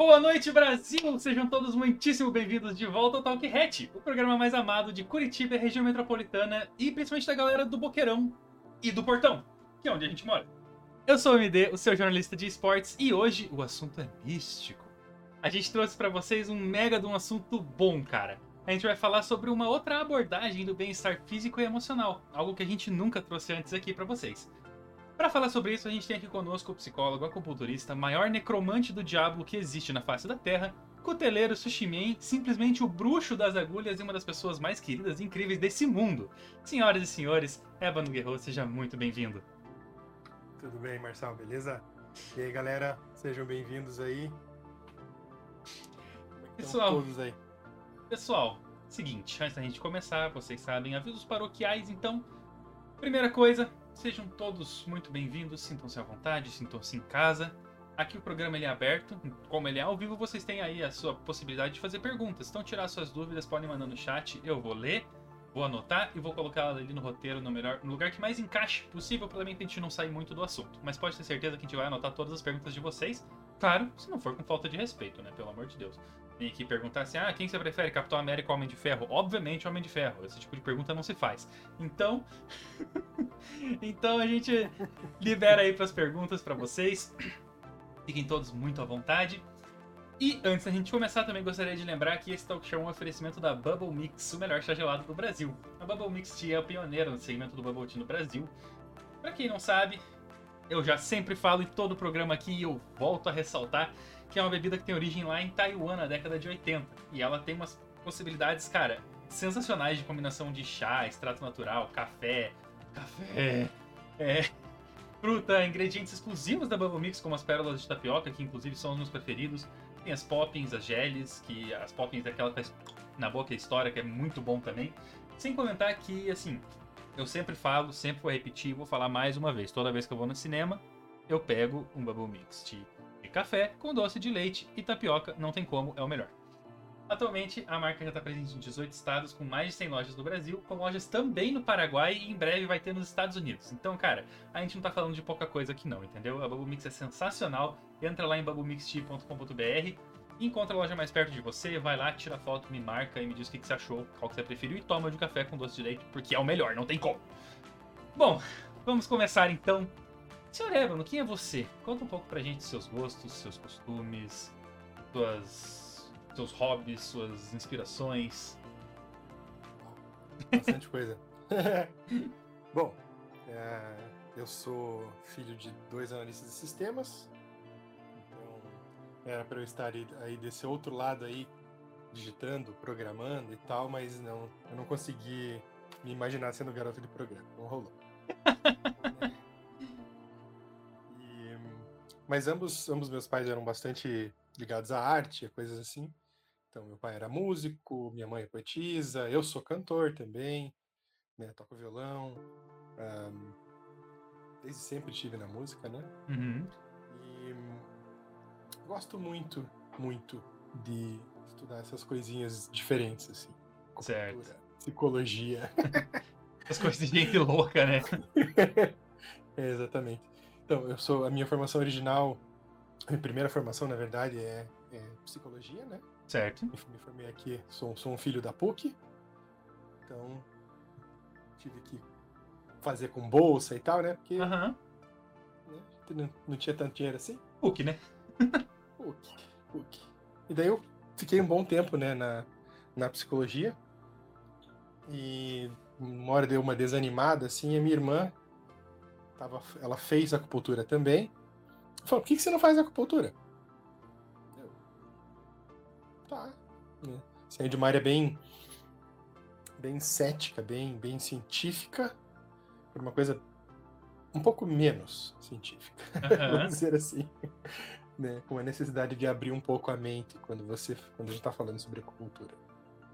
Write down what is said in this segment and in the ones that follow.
Boa noite, Brasil! Sejam todos muitíssimo bem-vindos de volta ao Talk Hat, o programa mais amado de Curitiba, região metropolitana e principalmente da galera do Boqueirão e do Portão, que é onde a gente mora. Eu sou o MD, o seu jornalista de esportes, e hoje o assunto é místico. A gente trouxe para vocês um mega de um assunto bom, cara. A gente vai falar sobre uma outra abordagem do bem-estar físico e emocional, algo que a gente nunca trouxe antes aqui para vocês. Para falar sobre isso, a gente tem aqui conosco o psicólogo, acupunturista, maior necromante do diabo que existe na face da Terra, cuteleiro Sushimen, simplesmente o bruxo das agulhas e uma das pessoas mais queridas e incríveis desse mundo. Senhoras e senhores, Ébano Guerreiro, seja muito bem-vindo. Tudo bem, Marçal, beleza? E aí, galera, sejam bem-vindos aí. É Pessoal. todos aí? Pessoal, seguinte, antes da gente começar, vocês sabem, avisos paroquiais, então, primeira coisa, sejam todos muito bem-vindos, sintam-se à vontade, sintam-se em casa. Aqui o programa ele é aberto, como ele é ao vivo, vocês têm aí a sua possibilidade de fazer perguntas. Então, tirar suas dúvidas, podem mandar no chat, eu vou ler, vou anotar e vou colocar ali no roteiro, no, melhor, no lugar que mais encaixe possível, pelo menos pra gente não sair muito do assunto. Mas pode ter certeza que a gente vai anotar todas as perguntas de vocês. Claro, se não for com falta de respeito, né? Pelo amor de Deus. Vem aqui perguntar assim: ah, quem você prefere, Capitão América ou Homem de Ferro? Obviamente, Homem de Ferro. Esse tipo de pergunta não se faz. Então. então a gente libera aí pras perguntas pra vocês. Fiquem todos muito à vontade. E antes da gente começar, também gostaria de lembrar que esse talk show é um oferecimento da Bubble Mix, o melhor chá gelado do Brasil. A Bubble Mix é a pioneira no segmento do Bubble Tea no Brasil. Pra quem não sabe, eu já sempre falo em todo o programa aqui e eu volto a ressaltar que é uma bebida que tem origem lá em Taiwan, na década de 80. E ela tem umas possibilidades, cara, sensacionais de combinação de chá, extrato natural, café, café, é, fruta, ingredientes exclusivos da Bubble Mix, como as pérolas de tapioca, que inclusive são os meus preferidos. Tem as poppins, as geles, que as poppins é aquela que faz na boca a história, que é muito bom também. Sem comentar que, assim, eu sempre falo, sempre vou repetir, vou falar mais uma vez. Toda vez que eu vou no cinema, eu pego um Bubble Mix de café com doce de leite e tapioca, não tem como, é o melhor. Atualmente, a marca já está presente em 18 estados, com mais de 100 lojas no Brasil, com lojas também no Paraguai e em breve vai ter nos Estados Unidos. Então, cara, a gente não tá falando de pouca coisa aqui não, entendeu? A Bubble Mix é sensacional. Entra lá em bubblemixtea.com.br, encontra a loja mais perto de você, vai lá, tira foto, me marca e me diz o que que você achou, qual que você preferiu e toma de café com doce de leite, porque é o melhor, não tem como. Bom, vamos começar então. Senhor Ébano, quem é você? Conta um pouco pra gente seus gostos, seus costumes, suas, seus hobbies, suas inspirações. Bastante coisa. Bom, é, eu sou filho de dois analistas de sistemas, então era para eu estar aí, desse outro lado aí, digitando, programando e tal, mas não, eu não consegui me imaginar sendo garoto de programa, não rolou. Mas ambos, ambos meus pais eram bastante ligados à arte, a coisas assim. Então, meu pai era músico, minha mãe é poetisa, eu sou cantor também, né, toco violão. ahm, desde sempre estive na música, né? Uhum. E hum, gosto muito, muito de estudar essas coisinhas diferentes, assim. Certo. Cultura, psicologia. As coisas de gente louca, né? É, exatamente. Então, eu sou a minha formação original, a minha primeira formação, na verdade, é, é psicologia, né? Certo. Me me formei aqui, sou, sou um filho da PUC, então tive que fazer com bolsa e tal, né? Porque né, não, não tinha tanto dinheiro assim. PUC, né? PUC, PUC. E daí eu fiquei um bom tempo, né, na, na psicologia. E uma hora deu uma desanimada, assim, e a minha irmã, tava, ela fez acupuntura também. Falou, por que, que você não faz acupuntura? Eu, tá. Né? Assim, é de uma área bem, bem cética, bem, bem científica, para uma coisa um pouco menos científica, Aham. vamos dizer assim. Né? Com a necessidade de abrir um pouco a mente quando você quando a gente está falando sobre acupuntura.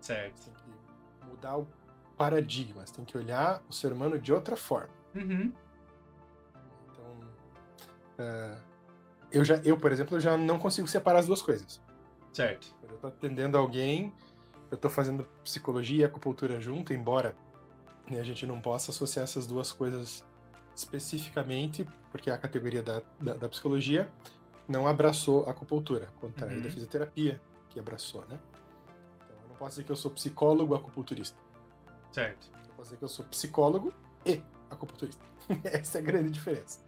Certo. Você tem que mudar o paradigma, você tem que olhar o ser humano de outra forma. Uhum. Ah, eu já, eu por exemplo, eu já não consigo separar as duas coisas. Certo. Quando eu tô atendendo alguém, eu tô fazendo psicologia e acupuntura junto, embora né, a gente não possa associar essas duas coisas especificamente, porque a categoria da, da, da psicologia, não abraçou a acupuntura, ao contrário Uhum. da fisioterapia, que abraçou, né? Então, eu não posso dizer que eu sou psicólogo acupunturista. Certo. Eu posso dizer que eu sou psicólogo e acupunturista. Essa é a grande diferença.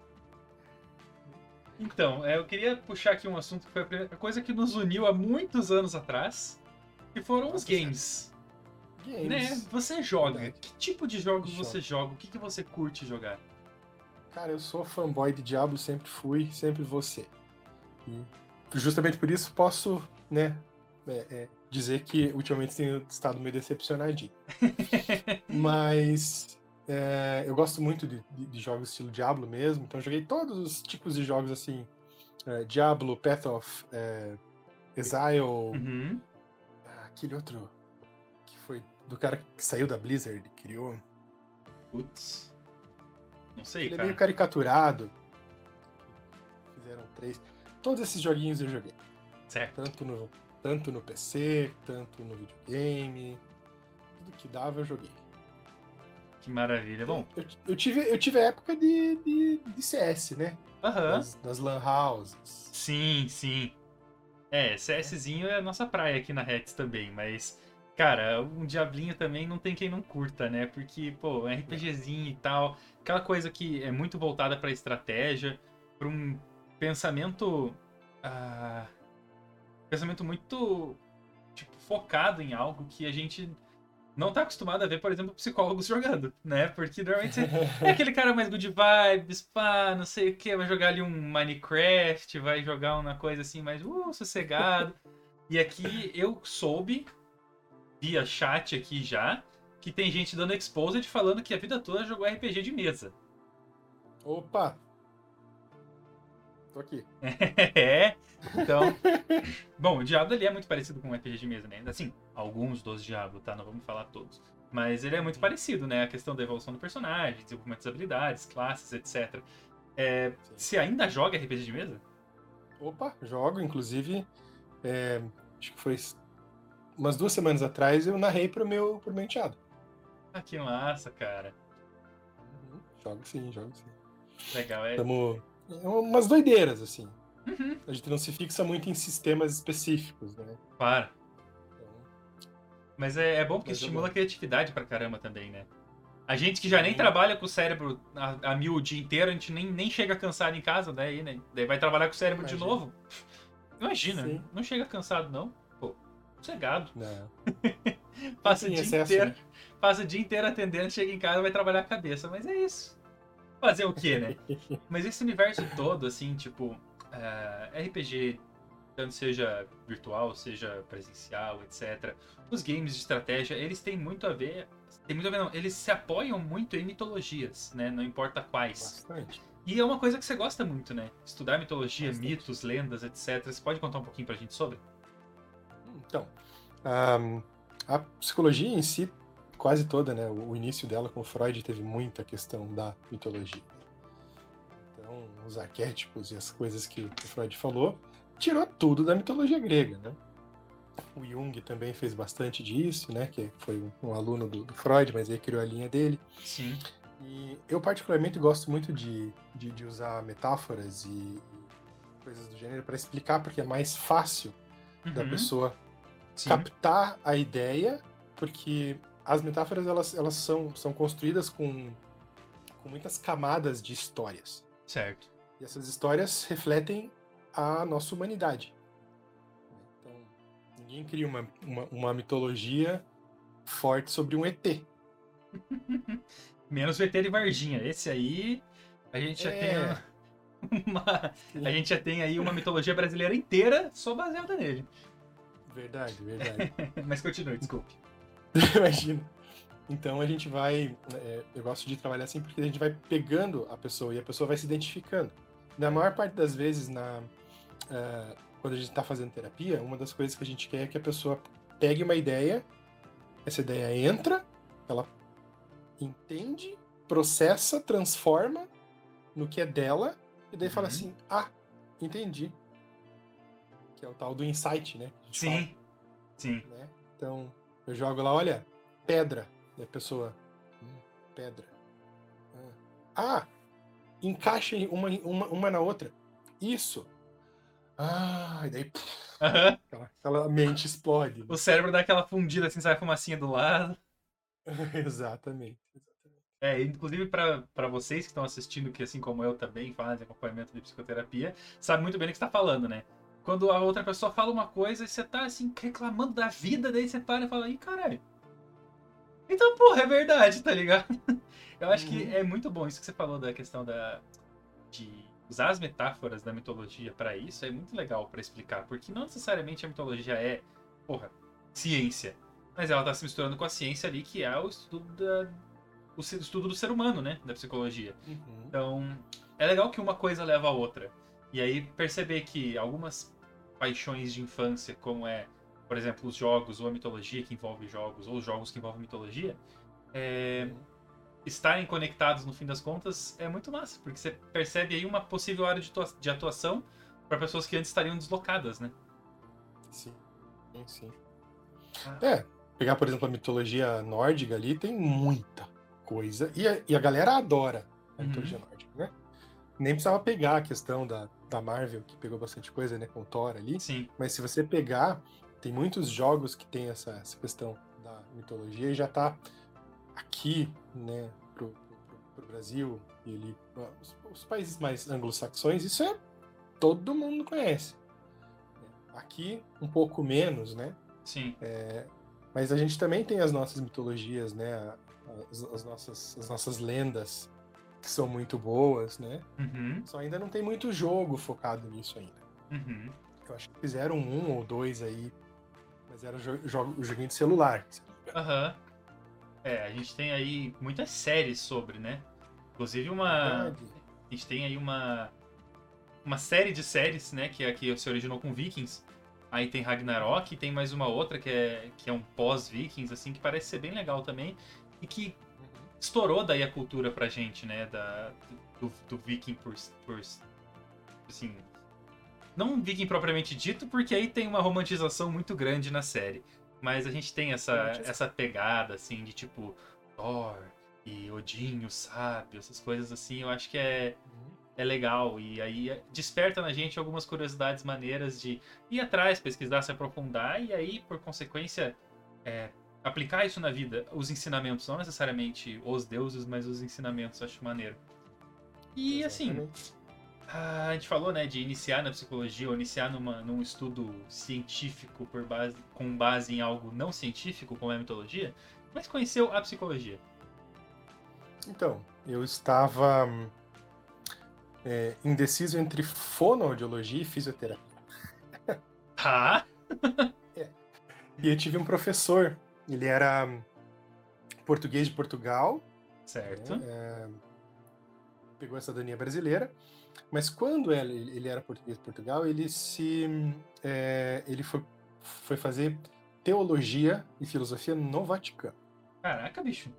Então, é, eu queria puxar aqui um assunto que foi a coisa que nos uniu há muitos anos atrás, que foram os games. Games. Né? Você joga. Verdade. Que tipo de jogos Jogo. você joga? O que, que você curte jogar? Cara, eu sou fanboy de Diablo, sempre fui, sempre vou ser. E justamente por isso posso, né, é, é, dizer que ultimamente tenho estado meio decepcionadinho. Mas é, eu gosto muito de, de- de jogos estilo Diablo mesmo, então eu joguei todos os tipos de jogos assim: é, Diablo, Path of é, Exile, Uhum. aquele outro que foi do cara que saiu da Blizzard, criou. Putz. Não sei, Ele é cara. meio caricaturado. Fizeram três. Todos esses joguinhos eu joguei. Certo. Tanto no, tanto no PC, tanto no videogame. Tudo que dava eu joguei. Que maravilha. Bom, Eu, eu tive, eu tive a época de, de, de CS, né? aham. Das, das Lan Houses. Sim, sim. É, CSzinho é a nossa praia aqui na Reds também, mas, cara, um Diablinho também não tem quem não curta, né? Porque, pô, RPGzinho e tal, aquela coisa que é muito voltada pra estratégia, pra um pensamento. ah, pensamento muito, tipo, focado em algo que a gente não tá acostumado a ver, por exemplo, psicólogos jogando, né? Porque normalmente você é aquele cara mais good vibes, pá, não sei o que, vai jogar ali um Minecraft, vai jogar uma coisa assim mais uh, sossegado. E aqui eu soube, via chat aqui já, que tem gente dando exposed falando que a vida toda jogou RPG de mesa. Opa! Tô aqui. é, então... Bom, o Diablo ali é muito parecido com um RPG de mesa, né? Assim, alguns dos Diablo, tá? Não vamos falar todos. Mas ele é muito parecido, né? A questão da evolução do personagem, desenvolvimento das habilidades, classes, etc. É, você ainda joga RPG de mesa? Opa, jogo, inclusive. é, acho que foi umas duas semanas atrás eu narrei pro meu, pro meu enteado. Ah, que massa, cara. Uhum, Jogo sim, jogo sim. Legal, é. Tamo. É umas doideiras, assim. Uhum, A gente não se fixa muito em sistemas específicos, né? claro. Então, Mas é, é bom porque Mas é estimula bom. a criatividade pra caramba também, né? A gente que já nem Sim. trabalha com o cérebro a, a mil o dia inteiro, a gente nem, nem chega cansado em casa, daí, né? Daí vai trabalhar com o cérebro de Imagina. novo. Imagina, Sim. não chega cansado, não. Pô, sossegado. não. Passa o dia excesso, inteiro. né? Passa o dia inteiro atendendo, chega em casa vai trabalhar a cabeça. Mas é isso. Fazer o quê, né? Mas esse universo todo, assim, tipo, eh, RPG, tanto seja virtual, seja presencial, etc. Os games de estratégia, eles têm muito a ver. Tem muito a ver, não. Eles se apoiam muito em mitologias, né? Não importa quais. Bastante. E é uma coisa que você gosta muito, né? Estudar mitologia, Bastante. mitos, lendas, etc. Você pode contar um pouquinho pra gente sobre? Então, ahm, a psicologia em si, quase toda, né? O, início dela com Freud teve muita questão da mitologia. Então, os arquétipos e as coisas que o Freud falou, tirou tudo da mitologia grega, né? O Jung também fez bastante disso, né? Que foi um, aluno do, do Freud, mas aí criou a linha dele. Sim. E eu particularmente gosto muito de, de, de usar metáforas e, coisas do gênero para explicar, porque é mais fácil da Uhum, pessoa sim. captar a ideia, porque as metáforas elas, elas são, são construídas com, com muitas camadas de histórias. Certo. E essas histórias refletem a nossa humanidade. Então, ninguém cria uma, uma, uma mitologia forte sobre um ET. Menos o ET de Varginha. Esse aí, a gente já É. tem uma. A gente já tem aí uma mitologia brasileira inteira só baseada nele. Verdade, verdade. Mas continue, desculpe. Imagina. Então a gente vai. é, eu gosto de trabalhar assim porque a gente vai pegando a pessoa e a pessoa vai se identificando. Na maior parte das vezes, na, ah, quando a gente está fazendo terapia, uma das coisas que a gente quer é que a pessoa pegue uma ideia, essa ideia entra, ela entende, processa, transforma no que é dela, e daí fala Uhum. assim: ah, entendi. Que é o tal do insight, né? gente fala Sim. Sim. né? Então, eu jogo lá, olha, pedra. E a pessoa, "Hum, pedra. Ah, Ah, encaixa uma, uma, uma na outra. Isso. Ah, e daí Aham. aquela, aquela mente explode. né? O cérebro dá aquela fundida assim, sai a fumacinha do lado. exatamente. exatamente. É, inclusive para vocês que estão assistindo, que assim como eu também fazem acompanhamento de psicoterapia, sabe muito bem do que está falando, né? Quando a outra pessoa fala uma coisa e você tá assim reclamando da vida, daí você para e fala, ih, caralho. Então, porra, é verdade, tá ligado? Eu acho que Uhum. é muito bom isso que você falou da questão da de usar as metáforas da mitologia para isso, é muito legal para explicar, porque não necessariamente a mitologia é, porra, ciência, mas ela tá se misturando com a ciência ali que é o estudo da o estudo do ser humano, né, da psicologia. Uhum. Então, é legal que uma coisa leva a outra. E aí perceber que algumas paixões de infância, como é, por exemplo, os jogos ou a mitologia que envolve jogos, ou os jogos que envolvem mitologia, é, estarem conectados no fim das contas é muito massa, porque você percebe aí uma possível área de atua- de atuação para pessoas que antes estariam deslocadas, né? Sim, sim, sim. Ah. É, pegar, por exemplo, a mitologia nórdica ali, tem muita coisa. E a, e a galera adora a Uhum. mitologia nórdica, né? Nem precisava pegar a questão da, da Marvel, que pegou bastante coisa, né, com o Thor ali. Sim. Mas se você pegar, tem muitos jogos que tem essa, essa questão da mitologia e já tá aqui, né, pro, pro, pro Brasil e ali, os, os países mais anglo-saxões, isso é todo mundo conhece. Aqui, um pouco menos, né? Sim. Mas a gente também tem as nossas mitologias, né? As, as nossas, as nossas lendas, que são muito boas, né? Uhum. Só ainda não tem muito jogo focado nisso ainda. Uhum. Eu acho que fizeram um ou dois aí, mas era jo o joguinho de celular. Aham. É, a gente tem aí muitas séries sobre, né? Inclusive uma. Verdade. A gente tem aí uma uma série de séries, né, que é que se originou com Vikings. Aí tem Ragnarok, e tem mais uma outra que é que é um pós-Vikings assim que parece ser bem legal também e que. Estourou daí a cultura pra gente, né, da do, do Viking por por assim, não Viking propriamente dito, porque aí tem uma romantização muito grande na série. Mas a gente tem essa, essa pegada, assim, de tipo Thor e Odin, o sábio, essas coisas assim, eu acho que é, Uhum. é legal. E aí é- desperta na gente algumas curiosidades maneiras de ir atrás, pesquisar, se aprofundar, e aí, por consequência, é, aplicar isso na vida. Os ensinamentos, não necessariamente os deuses, mas os ensinamentos, acho maneiro. E assim, Exatamente. ah, a gente falou, né, de iniciar na psicologia ou iniciar numa, num estudo científico por base, com base em algo não científico, como é a mitologia, mas conheceu a psicologia. Então, eu estava é, indeciso entre fonoaudiologia e fisioterapia. Tá? E eu tive um professor, ele era português de Portugal, Certo. né, pegou a cidadania brasileira, mas quando ele, ele era português de Portugal, ele se é, ele foi, foi fazer teologia e filosofia no Vaticano. Caraca, bicho.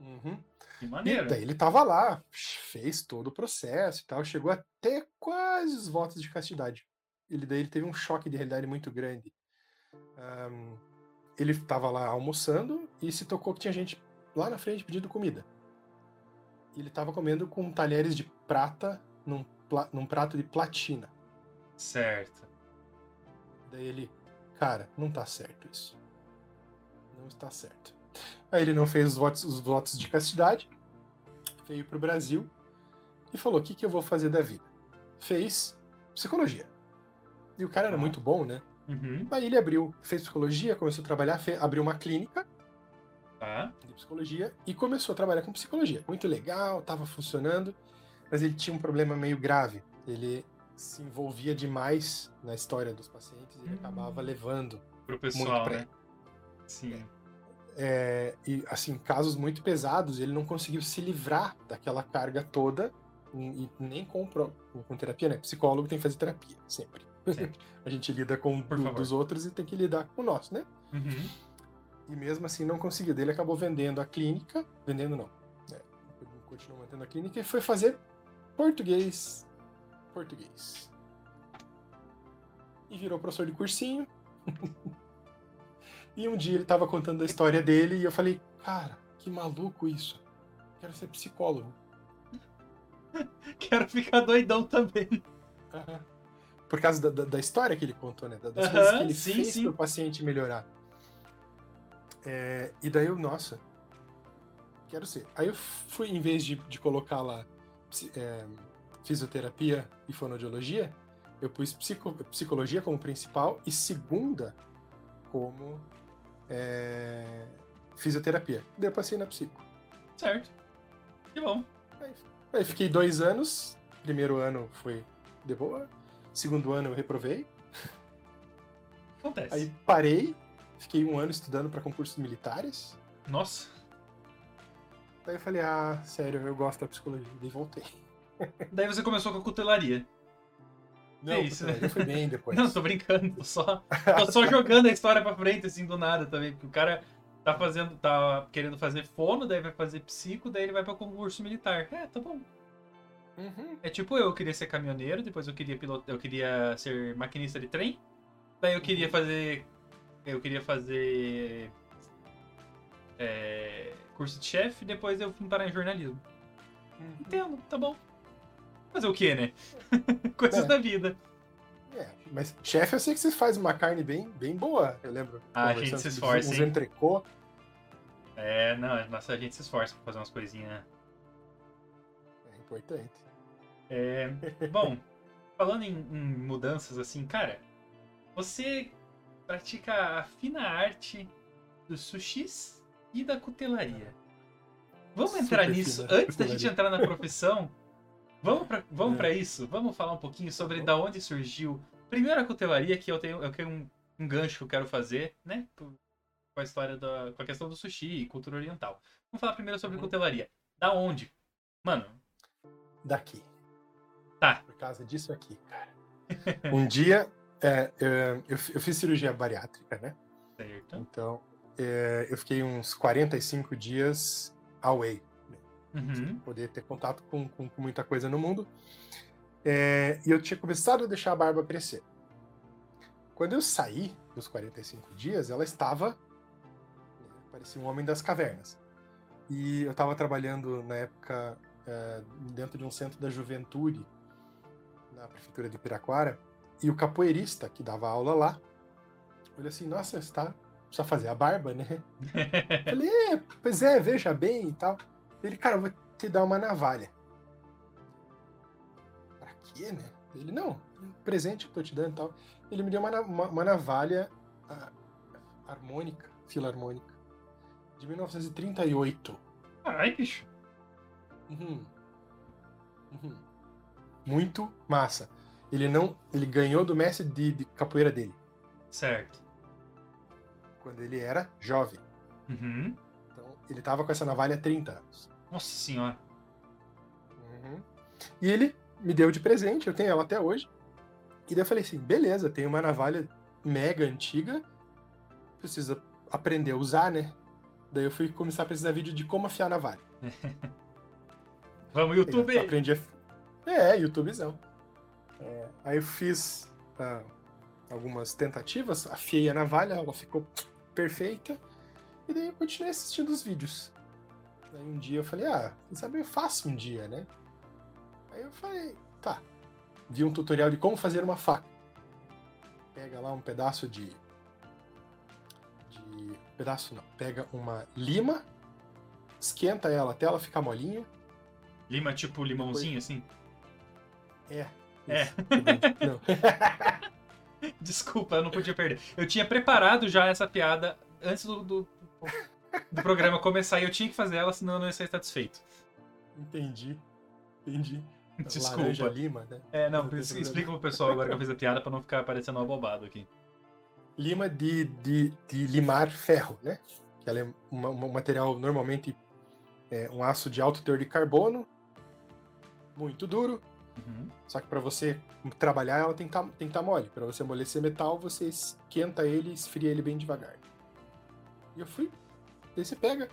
Uhum. Que E maneiro. daí ele tava lá, fez todo o processo e tal, chegou até quase os votos de castidade. Ele daí ele teve um choque de realidade muito grande. Ahn, ele estava lá almoçando e se tocou que tinha gente lá na frente pedindo comida. E ele estava comendo com talheres de prata num, num prato de platina. Certo. Daí ele, cara, não tá certo isso. Não está certo. Aí ele não fez os votos, os votos de castidade, veio pro Brasil e falou: o que, que eu vou fazer da vida? Fez psicologia. E o cara era Ah. muito bom, né? Uhum. Aí ele abriu, fez psicologia, começou a trabalhar, fe- abriu uma clínica Tá. de psicologia e começou a trabalhar com psicologia. Muito legal, estava funcionando, mas ele tinha um problema meio grave. Ele se envolvia demais na história dos pacientes e ele Hum. acabava levando Pro pessoal, pra né? Sim. é, e assim casos muito pesados ele não conseguiu se livrar daquela carga toda e, nem com, com terapia né psicólogo tem que fazer terapia Sempre. A gente lida com do- dos outros e tem que lidar com o nosso né Uhum. e mesmo assim não conseguiu ele acabou vendendo a clínica vendendo não né, continuou mantendo a clínica e foi fazer português português e virou professor de cursinho E um dia ele tava contando a história dele e eu falei, cara, que maluco isso. Quero ser psicólogo. Quero ficar doidão também. Aham. Por causa da, da, da história que ele contou, né? Das Aham, coisas que ele sim, fez sim. para o paciente melhorar. É, e daí eu, nossa, quero ser. Aí eu fui, em vez de, de colocar lá é, fisioterapia e fonoaudiologia, eu pus psico- psicologia como principal e segunda como é, fisioterapia. Daí eu passei na psico. Certo. Que bom. Aí fiquei dois anos. Primeiro ano foi de boa. Segundo ano eu reprovei. Acontece. Aí parei. Fiquei um ano estudando para concursos militares. Nossa. Daí eu falei, ah, sério, eu gosto da psicologia. Daí voltei. Daí você começou com a cutelaria. Não, isso, psicologia foi bem depois. Não, tô brincando. Tô só, tô só jogando a história pra frente, assim, do nada também. Porque o cara tá fazendo, tá querendo fazer fono, daí vai fazer psico, daí ele vai pra concurso militar. É, tá bom. Uhum. É tipo eu, eu queria ser caminhoneiro, depois eu queria piloto, eu queria ser maquinista de trem, daí eu queria fazer. Eu queria fazer. é, curso de chefe, depois eu fui parar em jornalismo. Uhum. Entendo, tá bom. Fazer o quê, né? Coisas É. da vida. É, mas chefe, eu sei que você faz uma carne bem, bem boa, eu lembro. Ah, a gente se esforça, Uns entrecô. É, não, nossa, a gente se esforça pra fazer umas coisinhas. É importante. É, bom, falando em, em mudanças assim, cara, você pratica a fina arte dos sushis e da cutelaria. Vamos entrar Super nisso fina antes da gente entrar na profissão? Vamos pra, vamos É. pra isso? Vamos falar um pouquinho sobre da onde surgiu. Primeiro a cutelaria, que eu tenho, eu tenho um, um gancho que eu quero fazer, né? Com a história da. com a questão do sushi e cultura oriental. Vamos falar primeiro sobre Uhum. cutelaria. Da onde? Mano, Daqui. Tá. Por causa disso aqui, cara. Um dia, é, é, eu, eu fiz cirurgia bariátrica, né? certo. Então, é, eu fiquei uns 45 dias away. Uhum. sem poder ter contato com, com- com muita coisa no mundo. É, e eu tinha começado a deixar a barba crescer. Quando eu saí dos 45 dias, ela estava. parecia um homem das cavernas. E eu estava trabalhando na época é, dentro de um centro da juventude, na prefeitura de Piraquara, e o capoeirista que dava aula lá olhou assim: Nossa, você tá, precisa fazer a barba, né? Falei, é, pois é, veja bem e tal. Ele, cara, eu vou te dar uma navalha. Pra quê, né? Ele, não, um presente que eu tô te dando e tal. Ele me deu uma, uma, uma navalha ah, harmônica, filarmônica, de 1938. Ai, bicho. Uhum. Uhum. Muito massa. Ele não, ele ganhou do mestre de, de capoeira dele, Certo. quando ele era jovem. Uhum. Então, ele tava com essa navalha há 30 anos. Nossa senhora. Uhum. E ele me deu de presente, eu tenho ela até hoje. E daí eu falei assim: beleza, tem uma navalha mega antiga, precisa aprender a usar, né? Daí eu fui começar a precisar vídeo de como afiar a navalha. Vamos, Eu YouTube! aprendi a... É, YouTubezão. É, aí eu fiz ah, algumas tentativas, afiei a navalha, ela ficou perfeita. E daí eu continuei assistindo os vídeos. Aí um dia eu falei, ah, quem sabe eu faço um dia, né? Aí eu falei, tá. Vi um tutorial de como fazer uma faca. Pega lá um pedaço de. de. Pedaço não. Pega uma lima, esquenta ela até ela ficar molinha. Lima tipo limãozinho, assim? É. É. Desculpa, eu não podia perder. Eu tinha preparado já essa piada antes do, do, do programa começar e eu tinha que fazer ela, senão eu não ia ser satisfeito. Entendi. Entendi. Desculpa. Laranja lima, né? É, não, Não explica pro pessoal agora que eu fiz a piada pra não ficar parecendo uma bobada aqui. Lima de, de, de limar ferro, né? Que ela é uma- um material normalmente é um aço de alto teor de carbono, muito duro. Uhum. Só que para você trabalhar, ela tem que estar tá mole. Para você amolecer metal, você esquenta ele e esfria ele bem devagar. E eu fui. Daí você pega,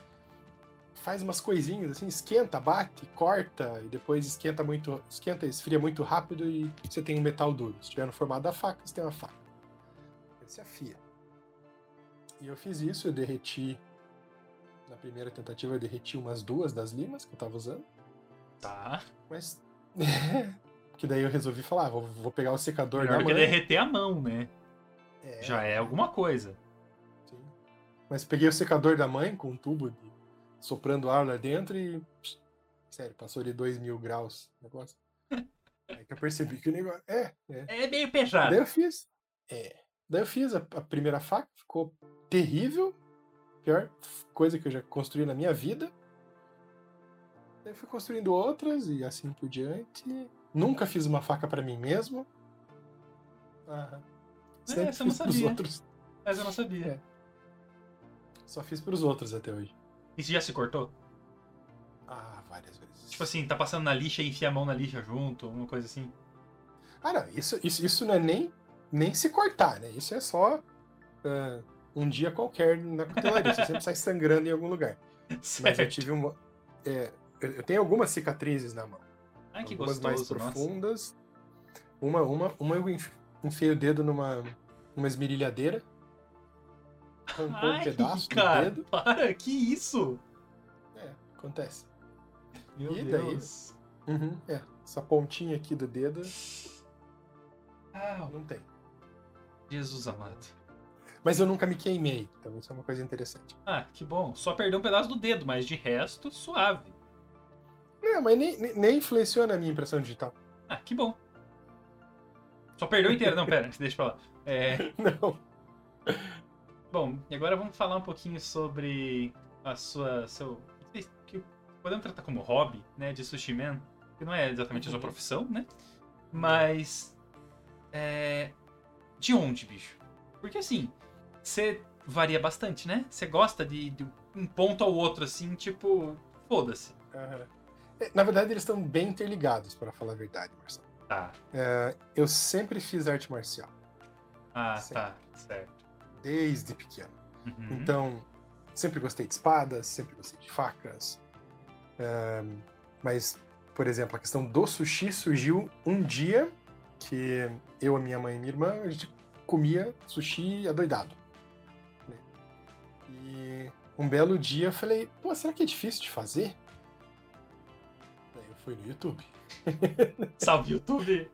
faz umas coisinhas assim, esquenta, bate, corta, e depois esquenta muito, esquenta, esfria muito rápido e você tem um metal duro. Se tiver no formato da faca, você tem uma faca. Aí você afia. E eu fiz isso, eu derreti. Na primeira tentativa, eu derreti umas duas das limas que eu tava usando. Tá. Mas. Que daí eu resolvi falar, ah, vou, vou pegar o secador Melhor da mãe. derreter a mão, né? É, Já é alguma coisa. sim. Mas peguei o secador da mãe com um tubo de, soprando ar lá dentro e. pss, Sério, passou de 2 mil graus o negócio. Aí que eu percebi que o negócio. É, é. É meio Daí pesado. eu fiz. É. Daí eu fiz a, a primeira faca, ficou terrível. Pior coisa que eu já construí na minha vida. Eu fui construindo outras e assim por diante. Nunca fiz uma faca pra mim mesmo. Aham. Sempre essa eu não sabia. outros. Mas eu não sabia. É. Só fiz pros outros até hoje. E você já se cortou? Ah, várias vezes. Tipo assim, tá passando na lixa e enfia a mão na lixa junto, uma coisa assim. Ah, não, isso, isso, isso não é nem, nem se cortar, né? Isso é só ah, um dia qualquer na cutelaria. Você sempre sai sangrando em algum lugar. Mas eu Certo. tive uma. é, eu eu tenho algumas cicatrizes na mão. Ai, que algumas gostoso, mais nossa. profundas. Uma, uma, uma eu enf- enfiei o dedo numa, numa esmerilhadeira. Arrancou um Ai, pedaço do cara, dedo. para, que isso? É, acontece. Meu E daí? Deus. Uhum, é, essa pontinha aqui do dedo Ah, não tem. Jesus amado. Mas eu nunca me queimei, então isso é uma coisa interessante. Ah, que bom. Só perdeu um pedaço do dedo, mas de resto, suave. Não, mas nem, nem, influenciou na minha impressão digital. Ah, que bom. Só perdeu inteiro. Não, pera, deixa pra lá. É, Não. bom, e agora vamos falar um pouquinho sobre a sua. Seu, que podemos tratar como hobby, né? De sushi man. Que não é exatamente a sua Uhum. profissão, né? Mas. É, de onde, bicho? Porque assim, você varia bastante, né? Você gosta de, de um ponto ao outro, assim, tipo. Foda-se. Aham. É, Na verdade, eles estão bem interligados, para falar a verdade, Marcelo. Tá. É, eu sempre fiz arte marcial, Ah, Sim. tá. Certo. desde pequeno. Uhum. Então, sempre gostei de espadas, sempre gostei de facas. É, mas, por exemplo, a questão do sushi surgiu um dia que eu, a minha mãe e minha irmã, a gente comia sushi adoidado. né? E um belo dia eu falei, pô, será que é difícil de fazer? Eu fui no YouTube. Salve, YouTube!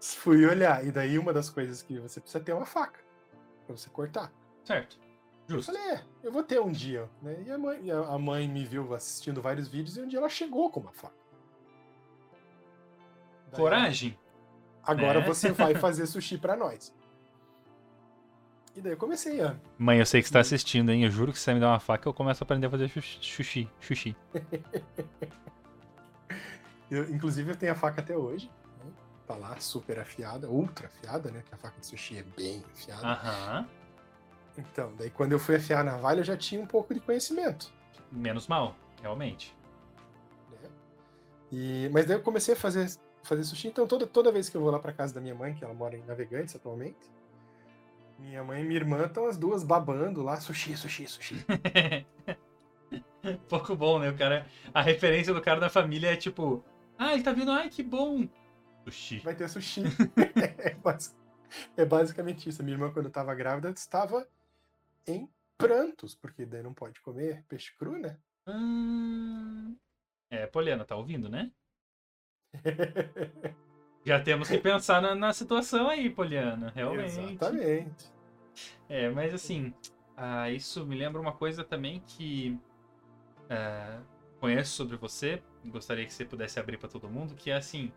Fui olhar, e daí uma das coisas que você precisa ter é uma faca pra você cortar. Certo. Eu Justo. falei, é, eu vou ter um dia, né? E a mãe, e a mãe me viu assistindo vários vídeos e um dia ela chegou com uma faca. Daí, Coragem? Agora né? você vai fazer sushi pra nós. E daí eu comecei a. Mãe, eu sei que você tá Hum. assistindo, hein? Eu juro que se você me dá uma faca, eu começo a aprender a fazer xuxi. Xuxi. eu- inclusive eu tenho a faca até hoje. né? Tá lá, super afiada, ultra afiada, né? A faca de sushi é bem afiada. Aham. Então, daí quando eu fui afiar a navalha, eu já tinha um pouco de conhecimento. Menos mal, realmente. né? E, mas daí eu comecei a fazer, fazer sushi, então toda, toda vez que eu vou lá pra casa da minha mãe, que ela mora em Navegantes atualmente, minha mãe e minha irmã estão as duas babando lá, sushi, sushi, sushi. Pouco bom, né? O cara. A referência do cara da família é tipo. Ah, ele tá vindo, ai, que bom. Sushi. Vai ter sushi. é, basi- é basicamente isso. A minha irmã, quando estava grávida, estava em prantos, porque daí não pode comer peixe cru, né? Hum... É, Poliana, tá ouvindo, né? Já temos que pensar na, na situação aí, Poliana. Realmente. Exatamente. É, mas assim, ah, isso me lembra uma coisa também que ah, conheço sobre você, gostaria que você pudesse abrir para todo mundo, que é assim,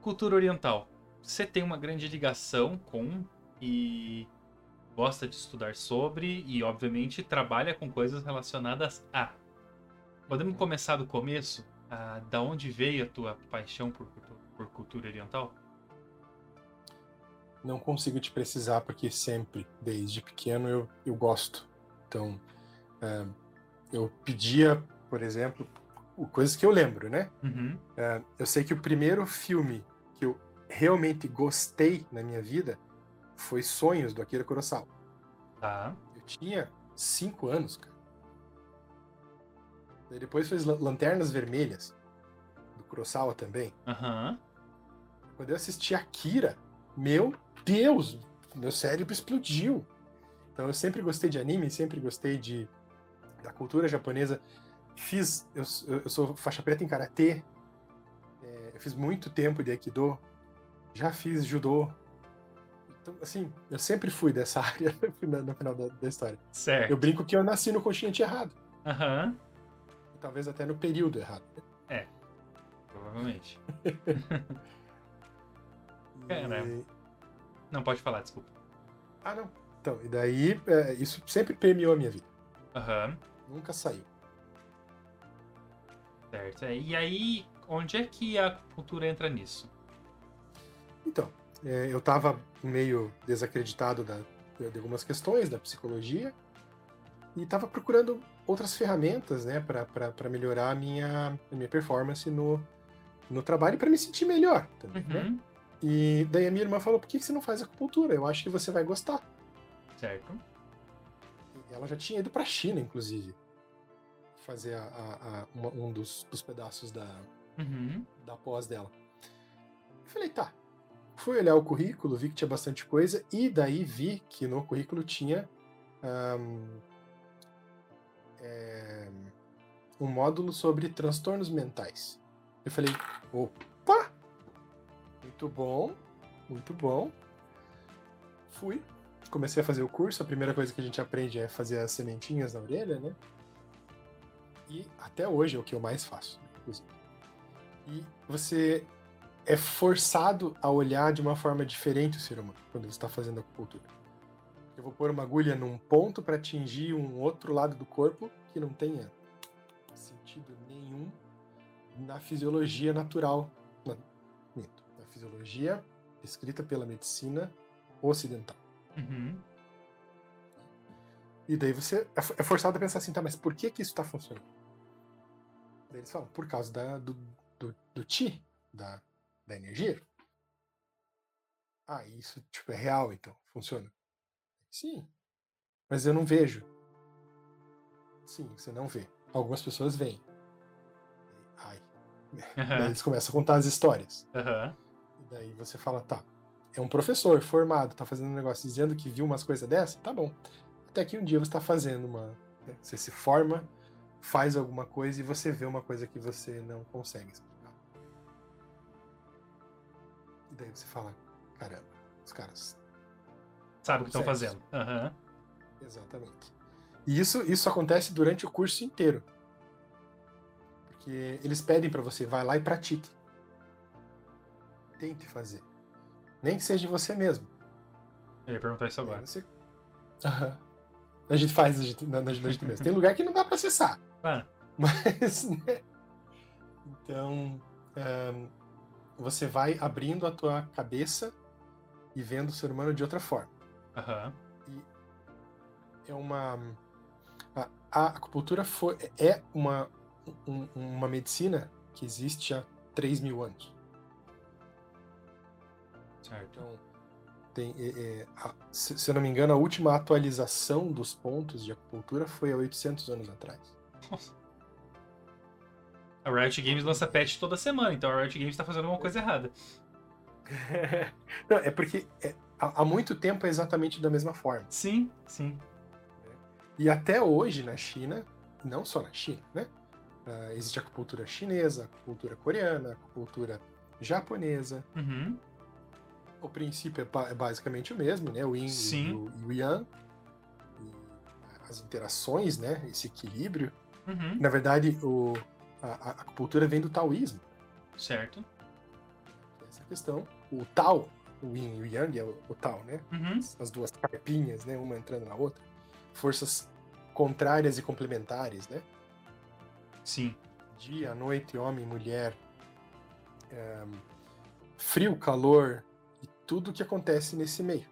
cultura oriental. Você tem uma grande ligação com e gosta de estudar sobre e obviamente trabalha com coisas relacionadas a. Podemos começar do começo? Da onde veio a tua paixão por, por cultura oriental? Não consigo te precisar, porque sempre, desde pequeno, eu, eu gosto. Então, é, eu pedia, por exemplo, coisas que eu lembro, né? Uhum. É, eu sei que o primeiro filme que eu realmente gostei na minha vida foi Sonhos, do Akira Kurosawa. Tá. Eu tinha cinco anos, cara. Daí depois fez Lan- Lanternas Vermelhas, do Kurosawa também. Aham. Quando eu assisti Akira, meu Deus, meu cérebro explodiu. Então eu sempre gostei de anime, sempre gostei de da cultura japonesa. Fiz, eu, eu sou faixa preta em karatê. É, Eu fiz muito tempo de Aikido, já fiz judô. Então, assim, eu sempre fui dessa área no final da, da história. Certo. Eu brinco que eu nasci no continente errado. Aham. Talvez até no período errado. Provavelmente. E- Caramba. Não, pode falar, desculpa. Ah, não. Então, e daí, é, isso sempre permeou a minha vida. Aham. Nunca saiu. Certo. É, E aí, onde é que a cultura entra nisso? Então, é, eu estava meio desacreditado da- de algumas questões da psicologia e estava procurando outras ferramentas, né, para melhorar a minha, a minha performance no, no trabalho e para me sentir melhor também, né? Uhum. E daí a minha irmã falou: por que você não faz acupuntura? Eu acho que você vai gostar. Certo. Ela já tinha ido para a China, inclusive, fazer a- a- a- uma- um dos, dos pedaços da, Uhum. da pós dela. Eu falei, tá. Fui olhar o currículo, vi que tinha bastante coisa, e daí vi que no currículo tinha ahn, é, um módulo sobre transtornos mentais. Eu falei, opa! Muito bom, muito bom. Fui, comecei a fazer o curso. A primeira coisa que a gente aprende é fazer as sementinhas na orelha, né? E até hoje é o que eu mais faço, inclusive. E você é forçado a olhar de uma forma diferente o ser humano quando você está fazendo acupuntura. Eu vou pôr uma agulha num ponto para atingir um outro lado do corpo que não tenha sentido nenhum na fisiologia natural, na, na fisiologia escrita pela medicina ocidental. Uhum. E daí você é é forçado a pensar assim, tá, mas por que que isso está funcionando? Daí eles falam, por causa da, do, do, do chi, da, da energia. Ah, isso tipo, é real, então, funciona. Sim, mas eu não vejo. Sim, você não vê. Algumas pessoas veem. Ai. Aham. eles começam a contar as histórias. Aham. E daí você fala, tá, é um professor formado, tá fazendo um negócio dizendo que viu umas coisas dessa, tá bom. Até que um dia você tá fazendo uma. né, Você se forma, faz alguma coisa e você vê uma coisa que você não consegue explicar. E daí você fala, caramba, os caras. Sabe o que estão fazendo. Aham. Exatamente. E isso, isso acontece durante o curso inteiro. Porque eles pedem pra você, vai lá e pratique. Tente fazer. Nem que seja você mesmo. Eu ia perguntar isso agora. você- Aham. A gente faz a gente- na, na, na gente mesmo. Tem lugar que não dá pra acessar. Ah, Mas, né? Então, ahn, você vai abrindo a tua cabeça e vendo o ser humano de outra forma. aham. É uma. A, a acupuntura foi, é uma, um- uma medicina que existe há 3 mil anos. Certo. Então, tem, é, é, a- se, se eu não me engano, a última atualização dos pontos de acupuntura foi há 800 anos atrás. A Riot Games lança patch toda semana, então a Riot Games tá fazendo alguma coisa errada. Não, é porque é, há, há muito tempo é exatamente da mesma forma. Sim, sim. E até hoje na China, não só na China, né? ah, existe acupuntura chinesa, acupuntura coreana, acupuntura japonesa. Uhum. O princípio é, ba- é basicamente o mesmo, né? O Yin e Sim. o, e o Yang. E as interações, né? Esse equilíbrio. Uhum. Na verdade, o, a, a acupuntura vem do taoísmo. Certo. Essa questão. O Tao, o Yin e o Yang é o, o Tao, né? Uhum. As duas carpinhas, né? Uma entrando na outra. Forças contrárias e complementares, né? Sim. Dia, noite, homem, mulher. eh, frio, calor e tudo que acontece nesse meio.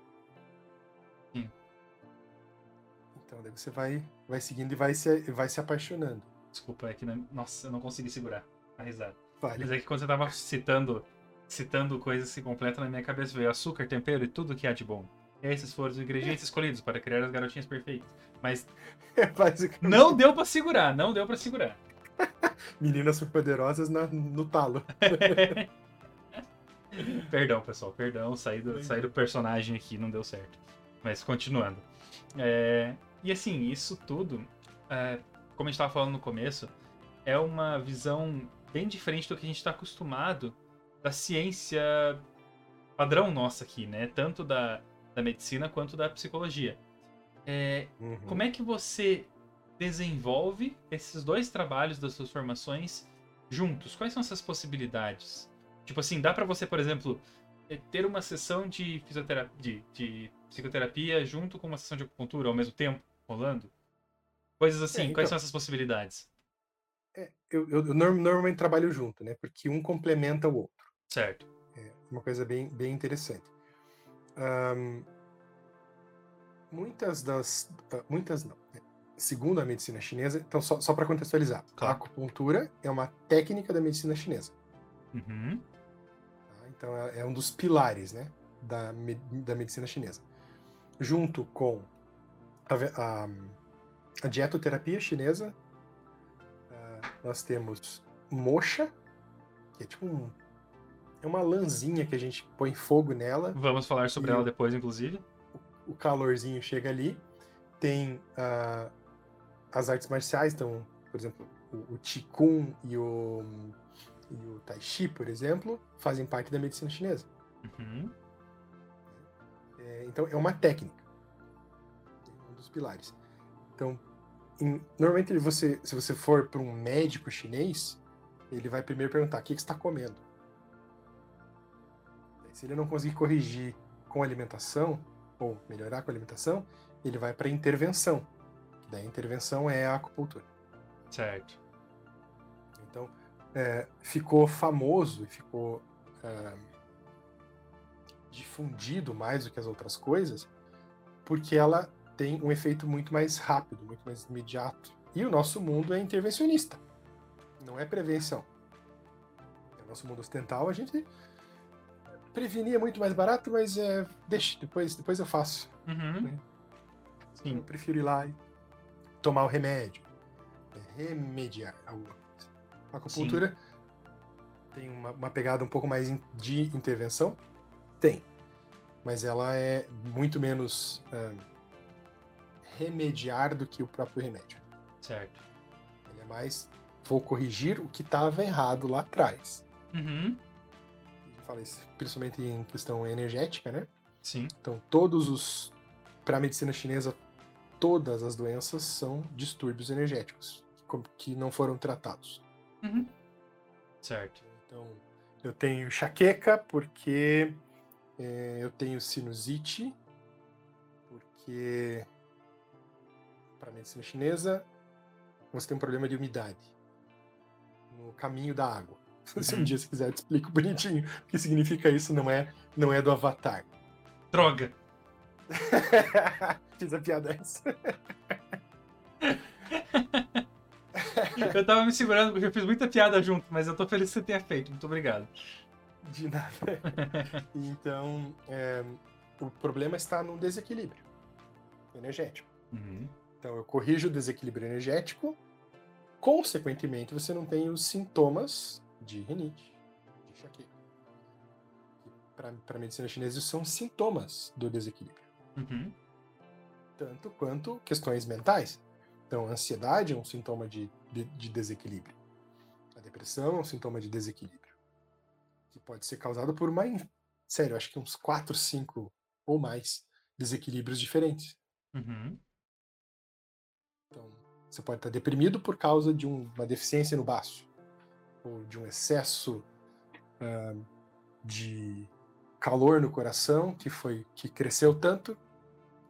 Então, daí você vai, vai seguindo e vai se, vai se apaixonando. Desculpa, é que. não- Nossa, eu não consegui segurar a risada. Vale. Mas é que quando você tava citando, citando coisas que completam na minha cabeça, veio açúcar, tempero e tudo que há de bom. Esses foram os ingredientes escolhidos para criar as garotinhas perfeitas. Mas É não deu pra segurar, não deu pra segurar. meninas superpoderosas na, no talo. perdão, pessoal, perdão, saí do, saí do personagem aqui, não deu certo. Mas continuando. É, e assim, isso tudo, é, como a gente estava falando no começo, é uma visão bem diferente do que a gente está acostumado da ciência padrão nossa aqui, né? Tanto da, da medicina quanto da psicologia. É, Uhum. como é que você desenvolve esses dois trabalhos das suas formações juntos? Quais são essas possibilidades? Tipo assim, dá pra você, por exemplo, eh, ter uma sessão de fisioterapia, de, de psicoterapia junto com uma sessão de acupuntura ao mesmo tempo, rolando? Coisas assim, É, então- quais são essas possibilidades? É, eu, eu- eu norm- normalmente trabalho junto, né? Porque um complementa o outro. Certo. É uma coisa bem, bem interessante. Ahn, muitas das. ah, Muitas não. né? Segundo a medicina chinesa, então só, só para contextualizar, Claro. a acupuntura é uma técnica da medicina chinesa. Uhum. tá? Então é, é um dos pilares né, da, da medicina chinesa. Junto com a, a, a dietoterapia chinesa, ah, nós temos mocha, que é tipo um, é uma lãzinha que a gente põe fogo nela, Vamos falar sobre ela o- depois, inclusive. o calorzinho chega ali. Tem ah, as artes marciais, então, por exemplo, o, o Qigong e o, e o Tai Chi, por exemplo, fazem parte da medicina chinesa. Uhum. É, então, é uma técnica. Dos pilares. Então, em- normalmente, você, se você for para um médico chinês, ele vai primeiro perguntar: o que, que está comendo? Se ele não conseguir corrigir com a alimentação, ou melhorar com a alimentação, ele vai para intervenção. Que daí a intervenção é a acupuntura. Certo. Então, é, ficou famoso e ficou é, difundido mais do que as outras coisas, porque ela tem um efeito muito mais rápido, muito mais imediato. E o nosso mundo é intervencionista, não é prevenção. No nosso mundo ocidental, a gente prevenir é muito mais barato, mas é, deixa, depois, depois eu faço. Uhum. Eu Sim. prefiro ir lá e tomar o remédio. É remediar alguma coisa. A acupuntura tem uma, uma pegada um pouco mais de intervenção? Tem. Mas ela é muito menos ah, remediar do que o próprio remédio. Certo. Ele é mais vou corrigir o que estava errado lá atrás. Uhum. Eu falo isso principalmente em questão energética, né? Sim. Então, todos os. Para a medicina chinesa, todas as doenças são distúrbios energéticos co- que não foram tratados. Uhum. Certo. Então, eu tenho enxaqueca porque eh, eu tenho sinusite, porque para a medicina chinesa você tem um problema de umidade no caminho da água. Se um Uhum. dia você quiser, eu te explico bonitinho o que significa isso, não é, não é do Avatar. Droga. Fiz a piada essa. Eu tava me segurando porque eu fiz muita piada junto, mas eu tô feliz que você tenha feito. Muito obrigado. De nada. Então, é, o problema está no desequilíbrio energético. Uhum. Então, eu corrijo o desequilíbrio energético, consequentemente, você não tem os sintomas de rinite, de enxaqueca. Para a medicina chinesa, são sintomas do desequilíbrio, Uhum. tanto quanto questões mentais. Então, a ansiedade é um sintoma de, de, de desequilíbrio. A depressão é um sintoma de desequilíbrio. Que pode ser causado por uma. Sério, acho que uns 4, 5 ou mais desequilíbrios diferentes. Uhum. Você pode estar deprimido por causa de um- uma deficiência no baço, ou de um excesso ah, de calor no coração que foi que cresceu tanto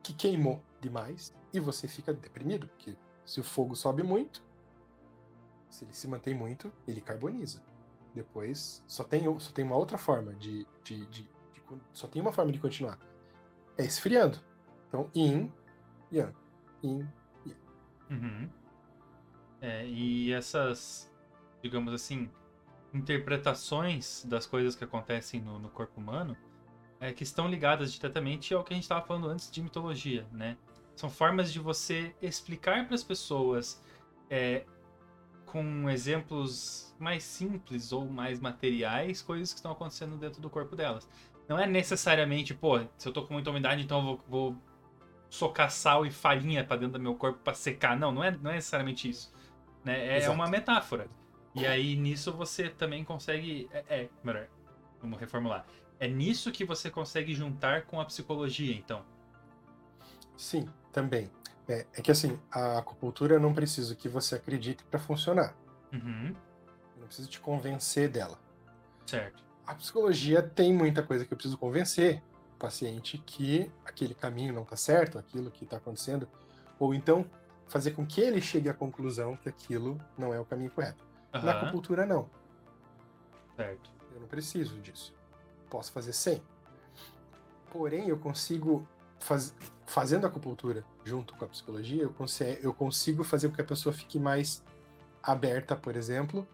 que queimou demais e você fica deprimido, porque se o fogo sobe muito, se ele se mantém muito, ele carboniza. Depois só tem, só tem uma outra forma de, de, de- de só tem uma forma de continuar. É esfriando. Então, yin, yang, yin, Uhum. É, e essas, digamos assim, interpretações das coisas que acontecem no, no corpo humano é, que estão ligadas diretamente ao que a gente estava falando antes de mitologia, né? São formas de você explicar para as pessoas é, com exemplos mais simples ou mais materiais coisas que estão acontecendo dentro do corpo delas. Não é necessariamente, pô, se eu tô com muita umidade, então eu vou, vou socar sal e farinha para dentro do meu corpo para secar. Não, não é, não é necessariamente isso. Né? É Exato. uma metáfora. E aí nisso você também consegue. É, é melhor. vamos reformular. É nisso que você consegue juntar com a psicologia, então? Sim, também. É, é que assim, a acupuntura não preciso que você acredite para funcionar. Uhum, Eu não preciso te convencer dela. certo. A psicologia tem muita coisa que eu preciso convencer o paciente que aquele caminho não está certo, aquilo que está acontecendo, ou então fazer com que ele chegue à conclusão que aquilo não é o caminho correto. Na Aham, acupuntura, não. certo. Eu não preciso disso. Posso fazer sem. Porém, eu consigo, faz... fazendo acupuntura junto com a psicologia, eu consigo, eu consigo fazer com que a pessoa fique mais aberta, por exemplo,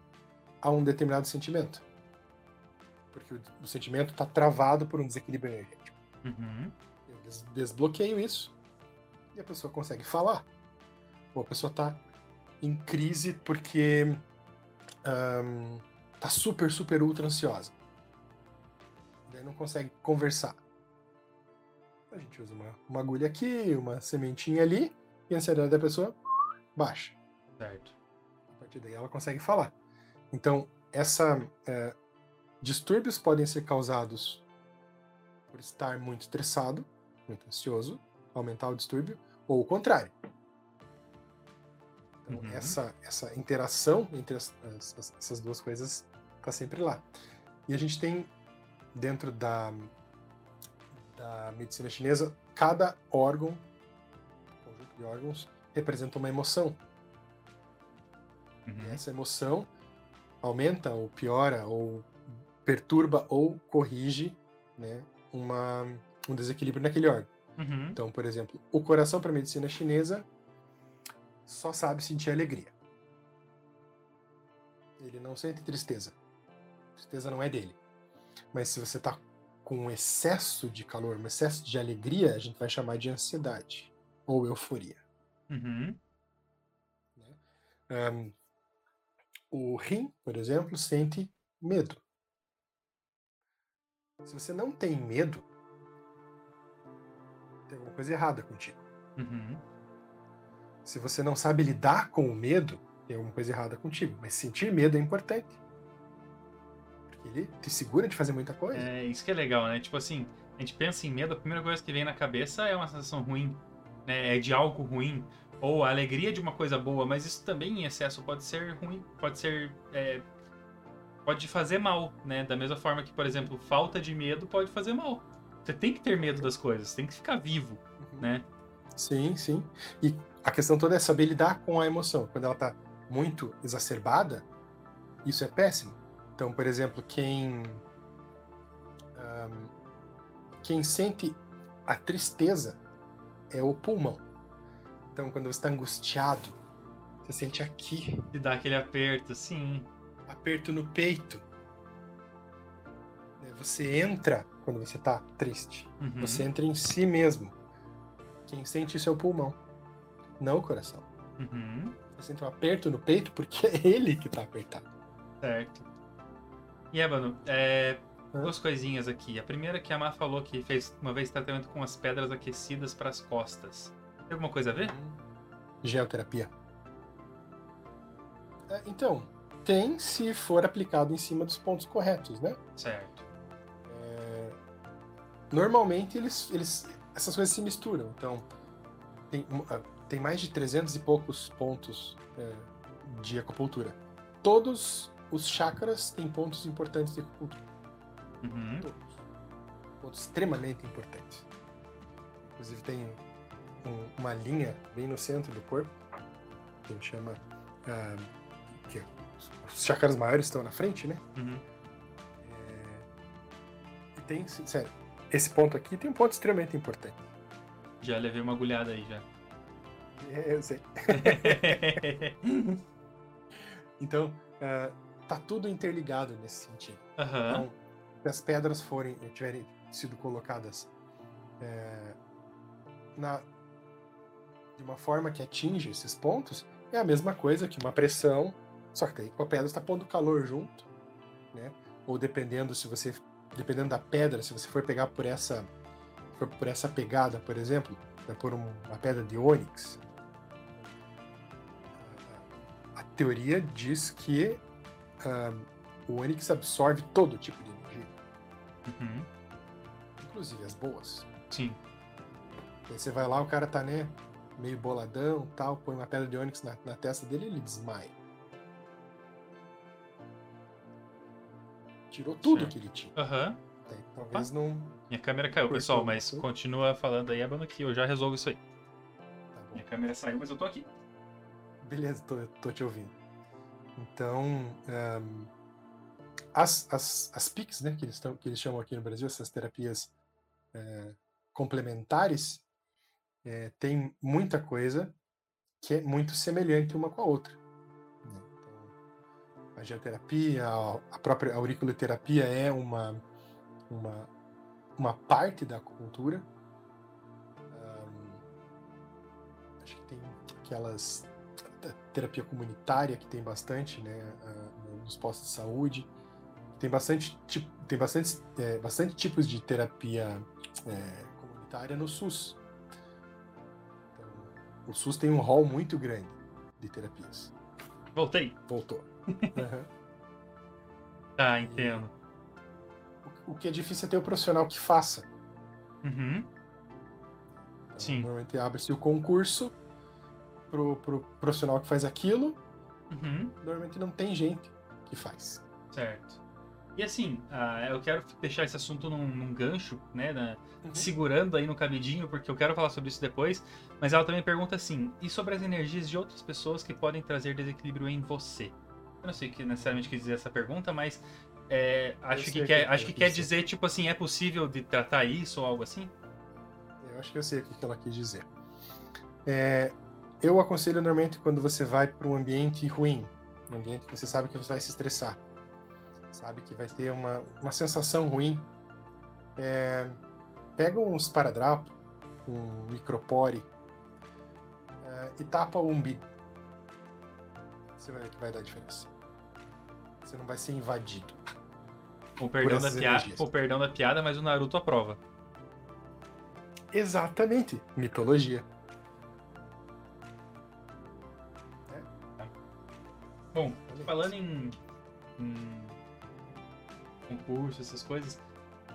a um determinado sentimento. Porque o, o sentimento está travado por um desequilíbrio energético. Uhum, Eu des- desbloqueio isso e a pessoa consegue falar. A pessoa está em crise porque está super, super ultra ansiosa. Daí não consegue conversar. A gente usa uma, uma agulha aqui, uma sementinha ali, e a ansiedade da pessoa baixa. certo. A partir daí ela consegue falar. Então, essa é, distúrbios podem ser causados por estar muito estressado, muito ansioso, aumentar o distúrbio, ou o contrário. Então, Uhum. essa, essa interação entre as- as- as- essas duas coisas está sempre lá. E a gente tem, dentro da, da medicina chinesa, cada órgão, conjunto de órgãos, representa uma emoção. E Uhum, essa emoção aumenta ou piora ou perturba ou corrige né, uma, um desequilíbrio naquele órgão. uhum, Então, por exemplo, o coração para a medicina chinesa só sabe sentir alegria. Ele não sente tristeza. Tristeza não é dele. Mas se você está com um excesso de calor, um excesso de alegria, a gente vai chamar de ansiedade ou euforia. uhum, Ahn, o rim, por exemplo, sente medo. Se você não tem medo, tem alguma coisa errada contigo. uhum, Se você não sabe lidar com o medo, tem alguma coisa errada contigo. Mas sentir medo é importante. Porque ele te segura de fazer muita coisa. É isso que é legal, né? Tipo assim, a gente pensa em medo, a primeira coisa que vem na cabeça é uma sensação ruim, né? É de algo ruim, ou a alegria de uma coisa boa, mas isso também em excesso pode ser ruim, pode ser. é, pode fazer mal, né? Da mesma forma que, por exemplo, falta de medo pode fazer mal. Você tem que ter medo das coisas, você tem que ficar vivo, Uhum. né? Sim, sim. E a questão toda é saber lidar com a emoção. Quando ela está muito exacerbada, isso é péssimo. Então, por exemplo, quem ahm, quem sente a tristeza é o pulmão. Então, quando você está angustiado, você sente aqui, E dá aquele aperto, sim. aperto no peito. Né, Você entra quando você está triste. Uhum, Você entra em si mesmo. Quem sente isso é o pulmão, não o coração. uhum, Você sente um aperto no peito porque é ele que tá apertado. certo. E é, Hã? duas coisinhas aqui. A primeira que a Má falou que fez uma vez tratamento com as pedras aquecidas para as costas. Tem alguma coisa a ver? Geoterapia. É, Então, tem se for aplicado em cima dos pontos corretos, né? Certo. É, Normalmente eles, eles, essas coisas se misturam. Então, tem, tem mais de 300 e poucos pontos é, de acupuntura. Todos os chakras têm pontos importantes de acupuntura. Uhum, Todos. Pontos extremamente importantes. Inclusive tem um- uma linha bem no centro do corpo, que a gente chama. ah, que é- os chakras maiores estão na frente, né? uhum. E tem, sério, esse ponto aqui tem um ponto extremamente importante. Já levei uma agulhada aí já. Eu sei. Então, ah, tá tudo interligado nesse sentido. Aham. Então, se as pedras forem tiverem sido colocadas é, na, de uma forma que atinge esses pontos, é a mesma coisa que uma pressão, só que daí com a pedra está pondo calor junto, né? Ou dependendo se você, dependendo da pedra, se você for pegar por essa, for por essa pegada, por exemplo, vai por um- uma pedra de ônix, teoria diz que ah, o ônix absorve todo tipo de energia. Uhum. Inclusive as boas. Sim. Aí você vai lá, o cara tá, né, meio boladão tal, põe uma pedra de ônix na, na testa dele e ele desmaia. Tirou tudo Certo. que ele tinha. Aham. Aí, talvez não. Minha câmera caiu, Cortou pessoal, mas continua falando aí, Abano, que eu já resolvo isso aí. Tá. Minha câmera saiu, mas eu tô aqui. Beleza, tô, tô te ouvindo. Então, ahn, as, as, as PICs, né, que eles, tão, que eles chamam aqui no Brasil, essas terapias eh, complementares, eh, tem muita coisa que é muito semelhante uma com a outra. né? Então, a geoterapia, a, a própria auriculoterapia é uma, uma, uma parte da acupuntura. Ahn, acho que tem aquelas terapia comunitária que tem bastante, né, nos postos de saúde. Tem bastante, tem bastante, é, bastante tipos de terapia é, comunitária no SUS. Então, o SUS tem um rol muito grande de terapias. Voltei. Voltou. Aham. Tá, entendo. O- O que é difícil é ter o profissional que faça. Uhum. Então, Sim. Normalmente abre-se o concurso pro, pro profissional que faz aquilo. Uhum. Normalmente não tem gente que faz. Certo. E assim, ah, eu quero deixar esse assunto num, num gancho, né? na- Uhum. segurando aí no cabidinho, porque eu quero falar sobre isso depois. Mas ela também pergunta assim: e sobre as energias de outras pessoas que podem trazer desequilíbrio em você? Eu não sei que necessariamente quer dizer essa pergunta, mas é, acho, que que quer, ela acho que quis quer dizer. dizer, tipo assim, é possível de tratar isso ou algo assim? Eu acho que eu sei o que que ela quis dizer. É, eu aconselho normalmente quando você vai para um ambiente ruim, um ambiente que você sabe que você vai se estressar, sabe que vai ter uma, uma sensação ruim. É, pega um esparadrapo, um micropore é, e tapa o umbigo. Você vai ver que vai dar diferença. Você não vai ser invadido. O perdão, da piada, o perdão da piada, mas o Naruto aprova. Exatamente, mitologia. Bom, falando em, em concurso, essas coisas,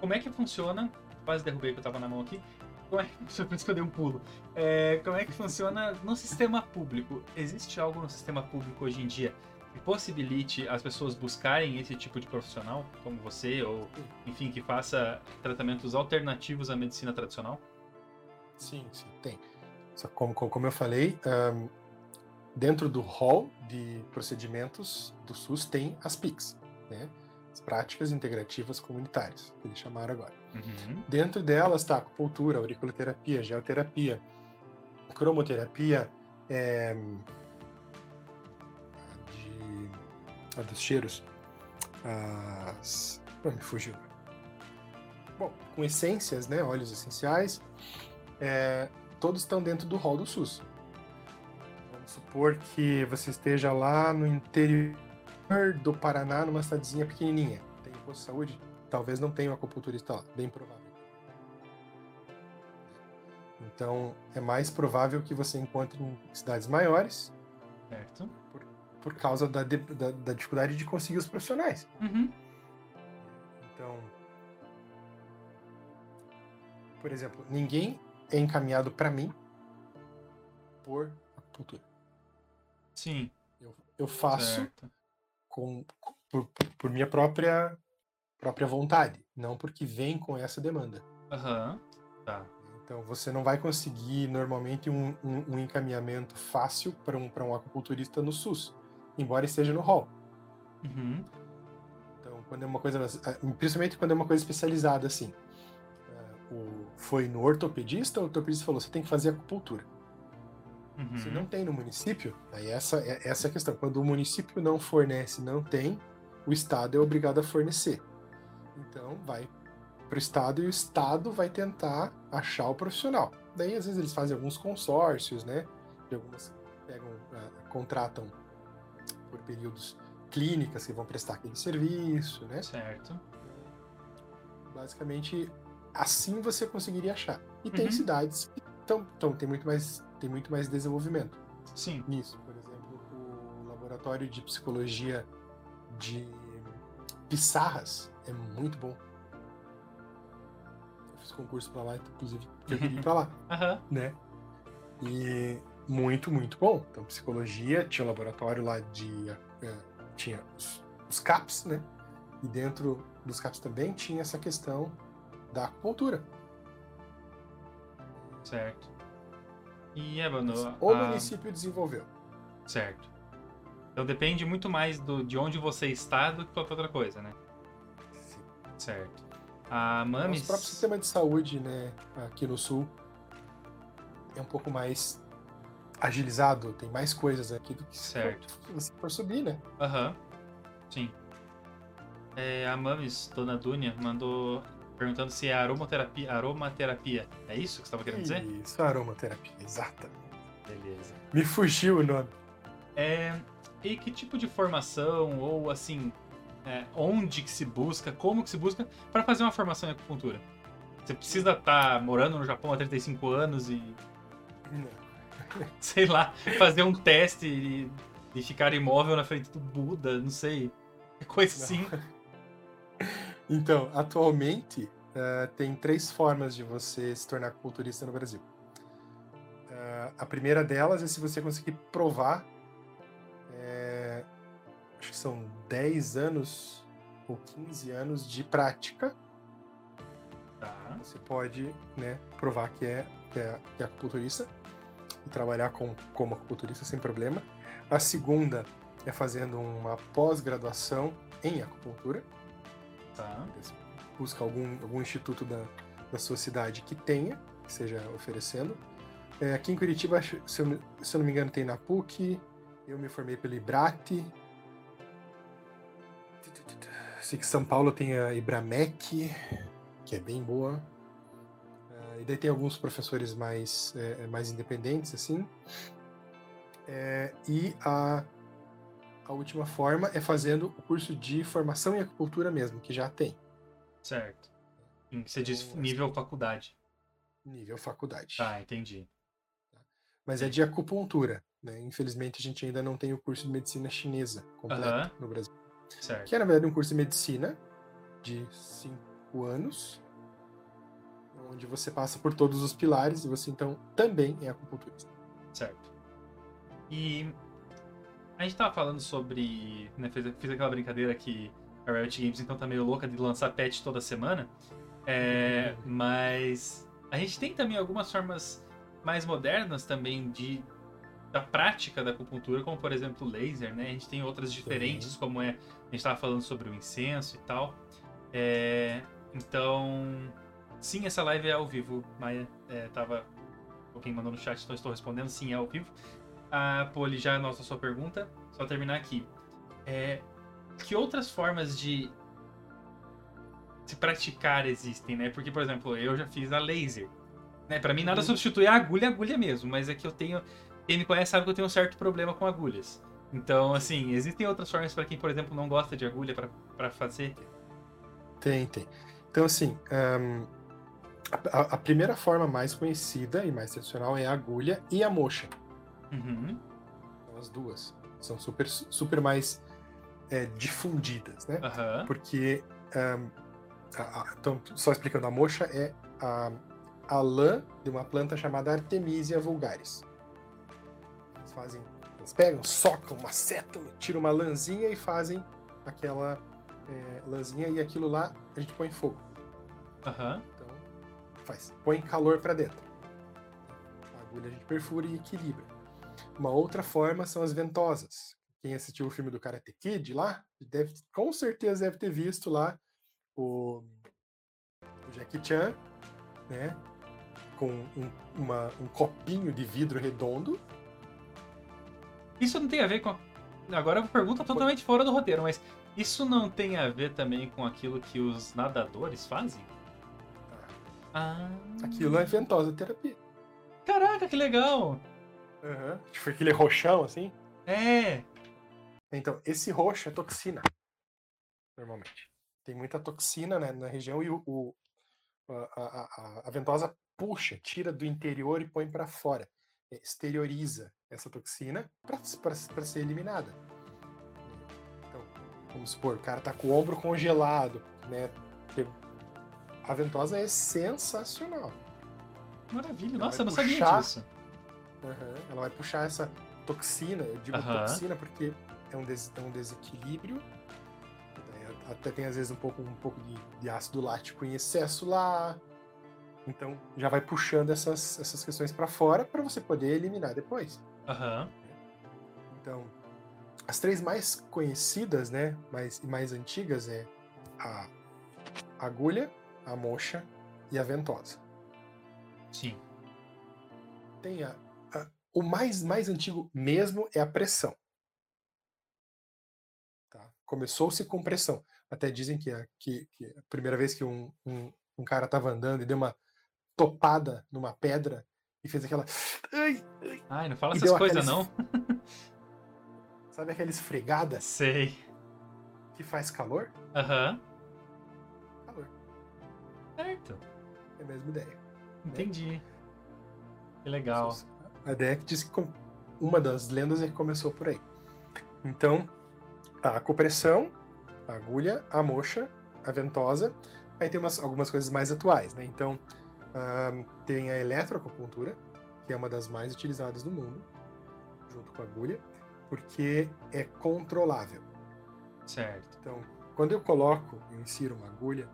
como é que funciona? Quase derrubei que eu tava na mão aqui. Como é que funciona? Por isso que eu dei um pulo. É, como é que funciona no sistema público? Existe algo no sistema público hoje em dia que possibilite as pessoas buscarem esse tipo de profissional, como você, ou enfim, que faça tratamentos alternativos à medicina tradicional? Sim, sim, tem. Só como, como eu falei, ahn, dentro do hall de procedimentos do SUS tem as PICs, né? As práticas integrativas comunitárias, que eles chamaram agora. Uhum. Dentro delas está acupuntura, auriculoterapia, geoterapia, cromoterapia, é, a de, a dos cheiros, as, ah, me fugiu. Bom, com essências, né, óleos essenciais, é, todos estão dentro do hall do SUS. Supor que você esteja lá no interior do Paraná, numa cidadezinha pequenininha. Tem posto de saúde? Talvez não tenha um acupunturista lá, bem provável. Então, é mais provável que você encontre em cidades maiores Certo. por causa da, da- da dificuldade de conseguir os profissionais. Uhum. Então, por exemplo, ninguém é encaminhado para mim por acupuntura. Sim. Eu, eu faço Certo. com, por, por minha própria própria vontade, não porque vem com essa demanda. Aham. Tá. Então você não vai conseguir normalmente um, um- um encaminhamento fácil para um, um acupunturista no SUS, embora esteja no hall. Uhum. Então, quando é uma coisa, ah, principalmente quando é uma coisa especializada assim, o- foi no ortopedista, o ortopedista falou, você tem que fazer acupuntura. Uhum. Se não tem no município, aí essa é essa é a questão. Quando o município não fornece, não tem, o estado é obrigado a fornecer. Então, vai para o estado e o estado vai tentar achar o profissional. Daí, às vezes, eles fazem alguns consórcios, né? De algumas pegam, ah, contratam por períodos clínicas que vão prestar aquele serviço, né? Certo. Basicamente, assim você conseguiria achar. E tem Uhum. cidades que tão, tão, tem muito mais tem muito mais desenvolvimento Sim. nisso. Por exemplo, o laboratório de psicologia de Pissarras é muito bom. fiz concurso pra lá, inclusive eu queria ir pra lá, Aham. né? E muito, muito bom. Então, psicologia, tinha um laboratório lá de. eh, tinha os, os CAPs, né? E dentro dos CAPs também tinha essa questão da acupuntura. Certo. E, Evano, O a- município desenvolveu. Certo. Então depende muito mais do, de onde você está do que qualquer outra coisa, né? Certo. A Mamis... Nosso próprio sistema de saúde, né, aqui no sul, é um pouco mais agilizado, tem mais coisas aqui do que Certo. se você for subir, né? Aham. Sim. É, a Mamis, Dona Dunia, mandou perguntando se é aromaterapia, aromaterapia. É isso que você estava querendo dizer? Isso, aromaterapia, exatamente. Beleza. Me fugiu o nome. É, e que tipo de formação, ou assim, é, onde que se busca, como que se busca para fazer uma formação em acupuntura? Você precisa estar morando no Japão há 35 anos e, sei lá, fazer um teste e, e ficar imóvel na frente do Buda, não sei. Coisa assim. Então, atualmente, eh, tem três formas de você se tornar culturista no Brasil. Eh, a primeira delas é se você conseguir provar, eh, acho que são 10 anos ou 15 anos de prática, Tá. você pode né, provar que é, que, é, que é acupunturista e trabalhar com, como acupunturista sem problema. A segunda é fazendo uma pós-graduação em acupuntura. Tá. busca algum, algum instituto da, da sua cidade que tenha, que esteja oferecendo. É, aqui em Curitiba, se eu, se eu não me engano, tem na PUC, eu me formei pelo IBRAT. Sei que São Paulo tem a Ibramec, que é bem boa. É, e daí tem alguns professores mais, é, mais independentes, assim. É, e a, a última forma é fazendo o curso de formação em acupuntura mesmo, que já tem. Certo. Você diz Então, nível faculdade. Nível faculdade. Tá, entendi. Mas é de acupuntura. Né? Infelizmente, a gente ainda não tem o curso de medicina chinesa completo no Brasil. Certo. Que é, na verdade, um curso de medicina de cinco anos, onde você passa por todos os pilares e você, então, também é acupunturista. Certo. E a gente tava falando sobre. Né, fiz, fiz aquela brincadeira que a Riot Games então tá meio louca de lançar patch toda semana. É, mas a gente tem também algumas formas mais modernas também de da prática da acupuntura, como por exemplo o laser, né? A gente tem outras diferentes, como é a gente tava falando sobre o incenso e tal. É, então, sim, essa live é ao vivo. Maia é, tava quem mandou no chat, então estou respondendo, sim, é ao vivo. A Poli já anota a sua pergunta, só terminar aqui. É, que outras formas de se praticar existem, né? Porque, por exemplo, eu já fiz a laser. Né? Para mim, nada Uhum. substitui a agulha, a agulha mesmo, mas é que eu tenho. Quem me conhece sabe que eu tenho um certo problema com agulhas. Então, assim, existem outras formas para quem, por exemplo, não gosta de agulha para fazer. Tem, tem. Então, assim, a, a- a primeira forma mais conhecida e mais tradicional é a agulha e a mocha. Uhum. São as duas. São super, super mais é, difundidas, né? Aham. Porque. ahn, a- a- então, só explicando, a mocha é a, a lã de uma planta chamada Artemisia vulgaris. Eles fazem. Eles pegam, socam, macetam, tiram uma lãzinha e fazem aquela é, lãzinha e aquilo lá a gente põe fogo. Aham. Então, faz. Põe calor para dentro. A agulha a gente perfura e equilibra. Uma outra forma são as ventosas. Quem assistiu o filme do Karate Kid lá, deve, com certeza deve ter visto lá o, o Jackie Chan, né? Com um, uma- um copinho de vidro redondo. Isso não tem a ver com. Agora é uma pergunta totalmente fora do roteiro, mas isso não tem a ver também com aquilo que os nadadores fazem? Ah. Aquilo é ventosa terapia. Caraca, que legal! Uhum. Tipo aquele roxão assim. É! Então, esse roxo é toxina. Normalmente. Tem muita toxina né, na região e o, o- a, a- a- a ventosa puxa, tira do interior e põe para fora. É, Exterioriza essa toxina para ser eliminada. Então, vamos supor, o cara tá com o ombro congelado, né? a ventosa é sensacional. Maravilha. Ela Nossa, eu não sabia disso. Aham, Ela vai puxar essa toxina, eu digo Aham. toxina porque é um, des- é um desequilíbrio. Daí Até tem às vezes um pouco, um pouco de, de ácido lático em excesso lá. Então já vai puxando essas, essas questões para fora para você poder eliminar depois. Aham. Então, as três mais conhecidas, né, mais, e mais antigas é a agulha, a mocha e a ventosa. Sim. Tem a- o mais mais antigo mesmo é a pressão. Tá? Começou-se com pressão. Até dizem que a, que, que a primeira vez que um, um, um cara estava andando e deu uma topada numa pedra e fez aquela. Ai, ai, Ai, não fala essas coisas, não. sabe aquela esfregada Sei. que faz calor? Aham. Calor. Certo. É a mesma ideia. Entendi. Que legal. A que diz que uma das lendas é que começou por aí. Então, a compressão, a agulha, a mocha, a ventosa. Aí tem umas, algumas coisas mais atuais, né? Então, ahn, tem a eletroacupuntura, que é uma das mais utilizadas no mundo, junto com a agulha, porque é controlável. Certo. Então, quando eu coloco, eu insiro uma agulha,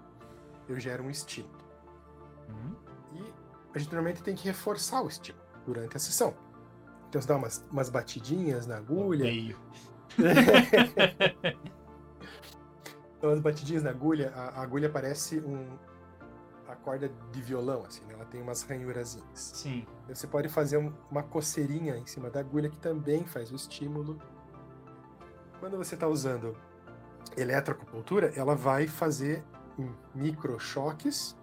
eu gero um estímulo. Hum, E a gente normalmente tem que reforçar o estímulo durante a sessão. Então você dá umas, umas batidinhas na agulha, odeio. dá umas batidinhas na agulha, a, a agulha parece um a corda de violão, assim, né? ela tem umas ranhurazinhas. Sim. Aí Você pode fazer um- uma coceirinha em cima da agulha que também faz o estímulo. Quando você está usando eletroacupuntura, ela vai fazer microchoques.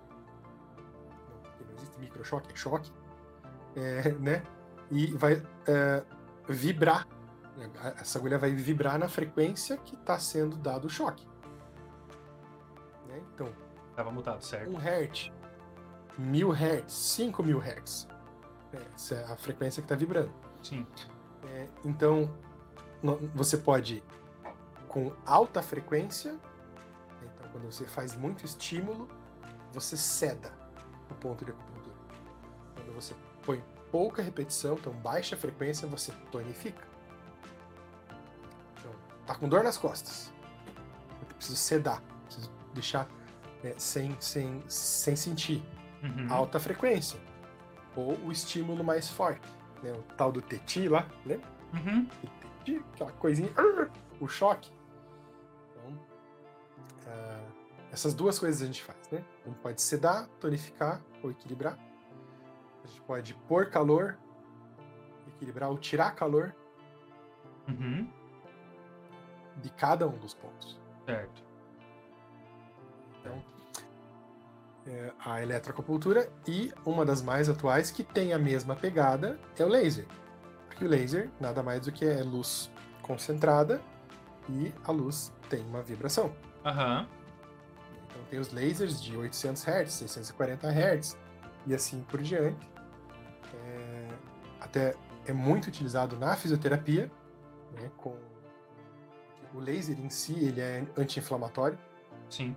Não, porque não existe microchoque, é choque. É, né? E vai é, vibrar. A- Essa agulha vai vibrar na frequência que está sendo dado o choque. Né? Então, Tava mutado, certo. 1 Hz, 1000 Hz, 5000 Hz. Essa é a frequência que está vibrando. Sim. É, então, você pode, com alta frequência, então quando você faz muito estímulo, você ceda o ponto de acupuntura. Quando você põe pouca repetição, então baixa frequência, você tonifica. Então, tá com dor nas costas. Eu preciso sedar, preciso deixar é, sem, sem, sem sentir Uhum. alta frequência. Ou o estímulo mais forte. Né? O tal do teti lá, lembra? Uhum. Teti, aquela coisinha, arr, o choque. Então, ah, essas duas coisas a gente faz, né? A gente pode sedar, tonificar ou equilibrar. A gente pode pôr calor, equilibrar ou tirar calor Uhum. de cada um dos pontos. Certo. Então, é, a eletroacupuntura e uma das mais atuais que tem a mesma pegada é o laser. Porque o laser nada mais do que é luz concentrada e a luz tem uma vibração. Aham. Então tem os lasers de 800 Hz, 640 Hz e assim por diante. Até é muito utilizado na fisioterapia, né, com o laser em si ele é anti-inflamatório. Sim.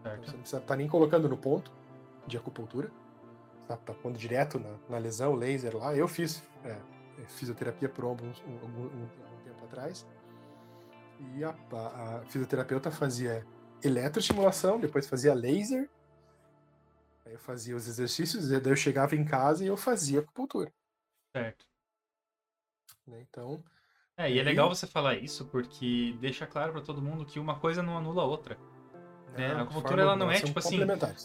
Então, Certo. Você não precisa estar nem colocando no ponto de acupuntura. Tá, tá pondo direto na, na lesão, laser lá. Eu fiz é, é, fisioterapia por um, algum, algum tempo atrás. E a, a- a fisioterapeuta fazia eletroestimulação, depois fazia laser. Aí eu fazia os exercícios, e daí eu chegava em casa e eu fazia acupuntura. Certo. né? Então, É, e é legal você falar isso porque deixa claro pra todo mundo que uma coisa não anula a outra. É, a de acupuntura, forma ela não é, tipo assim.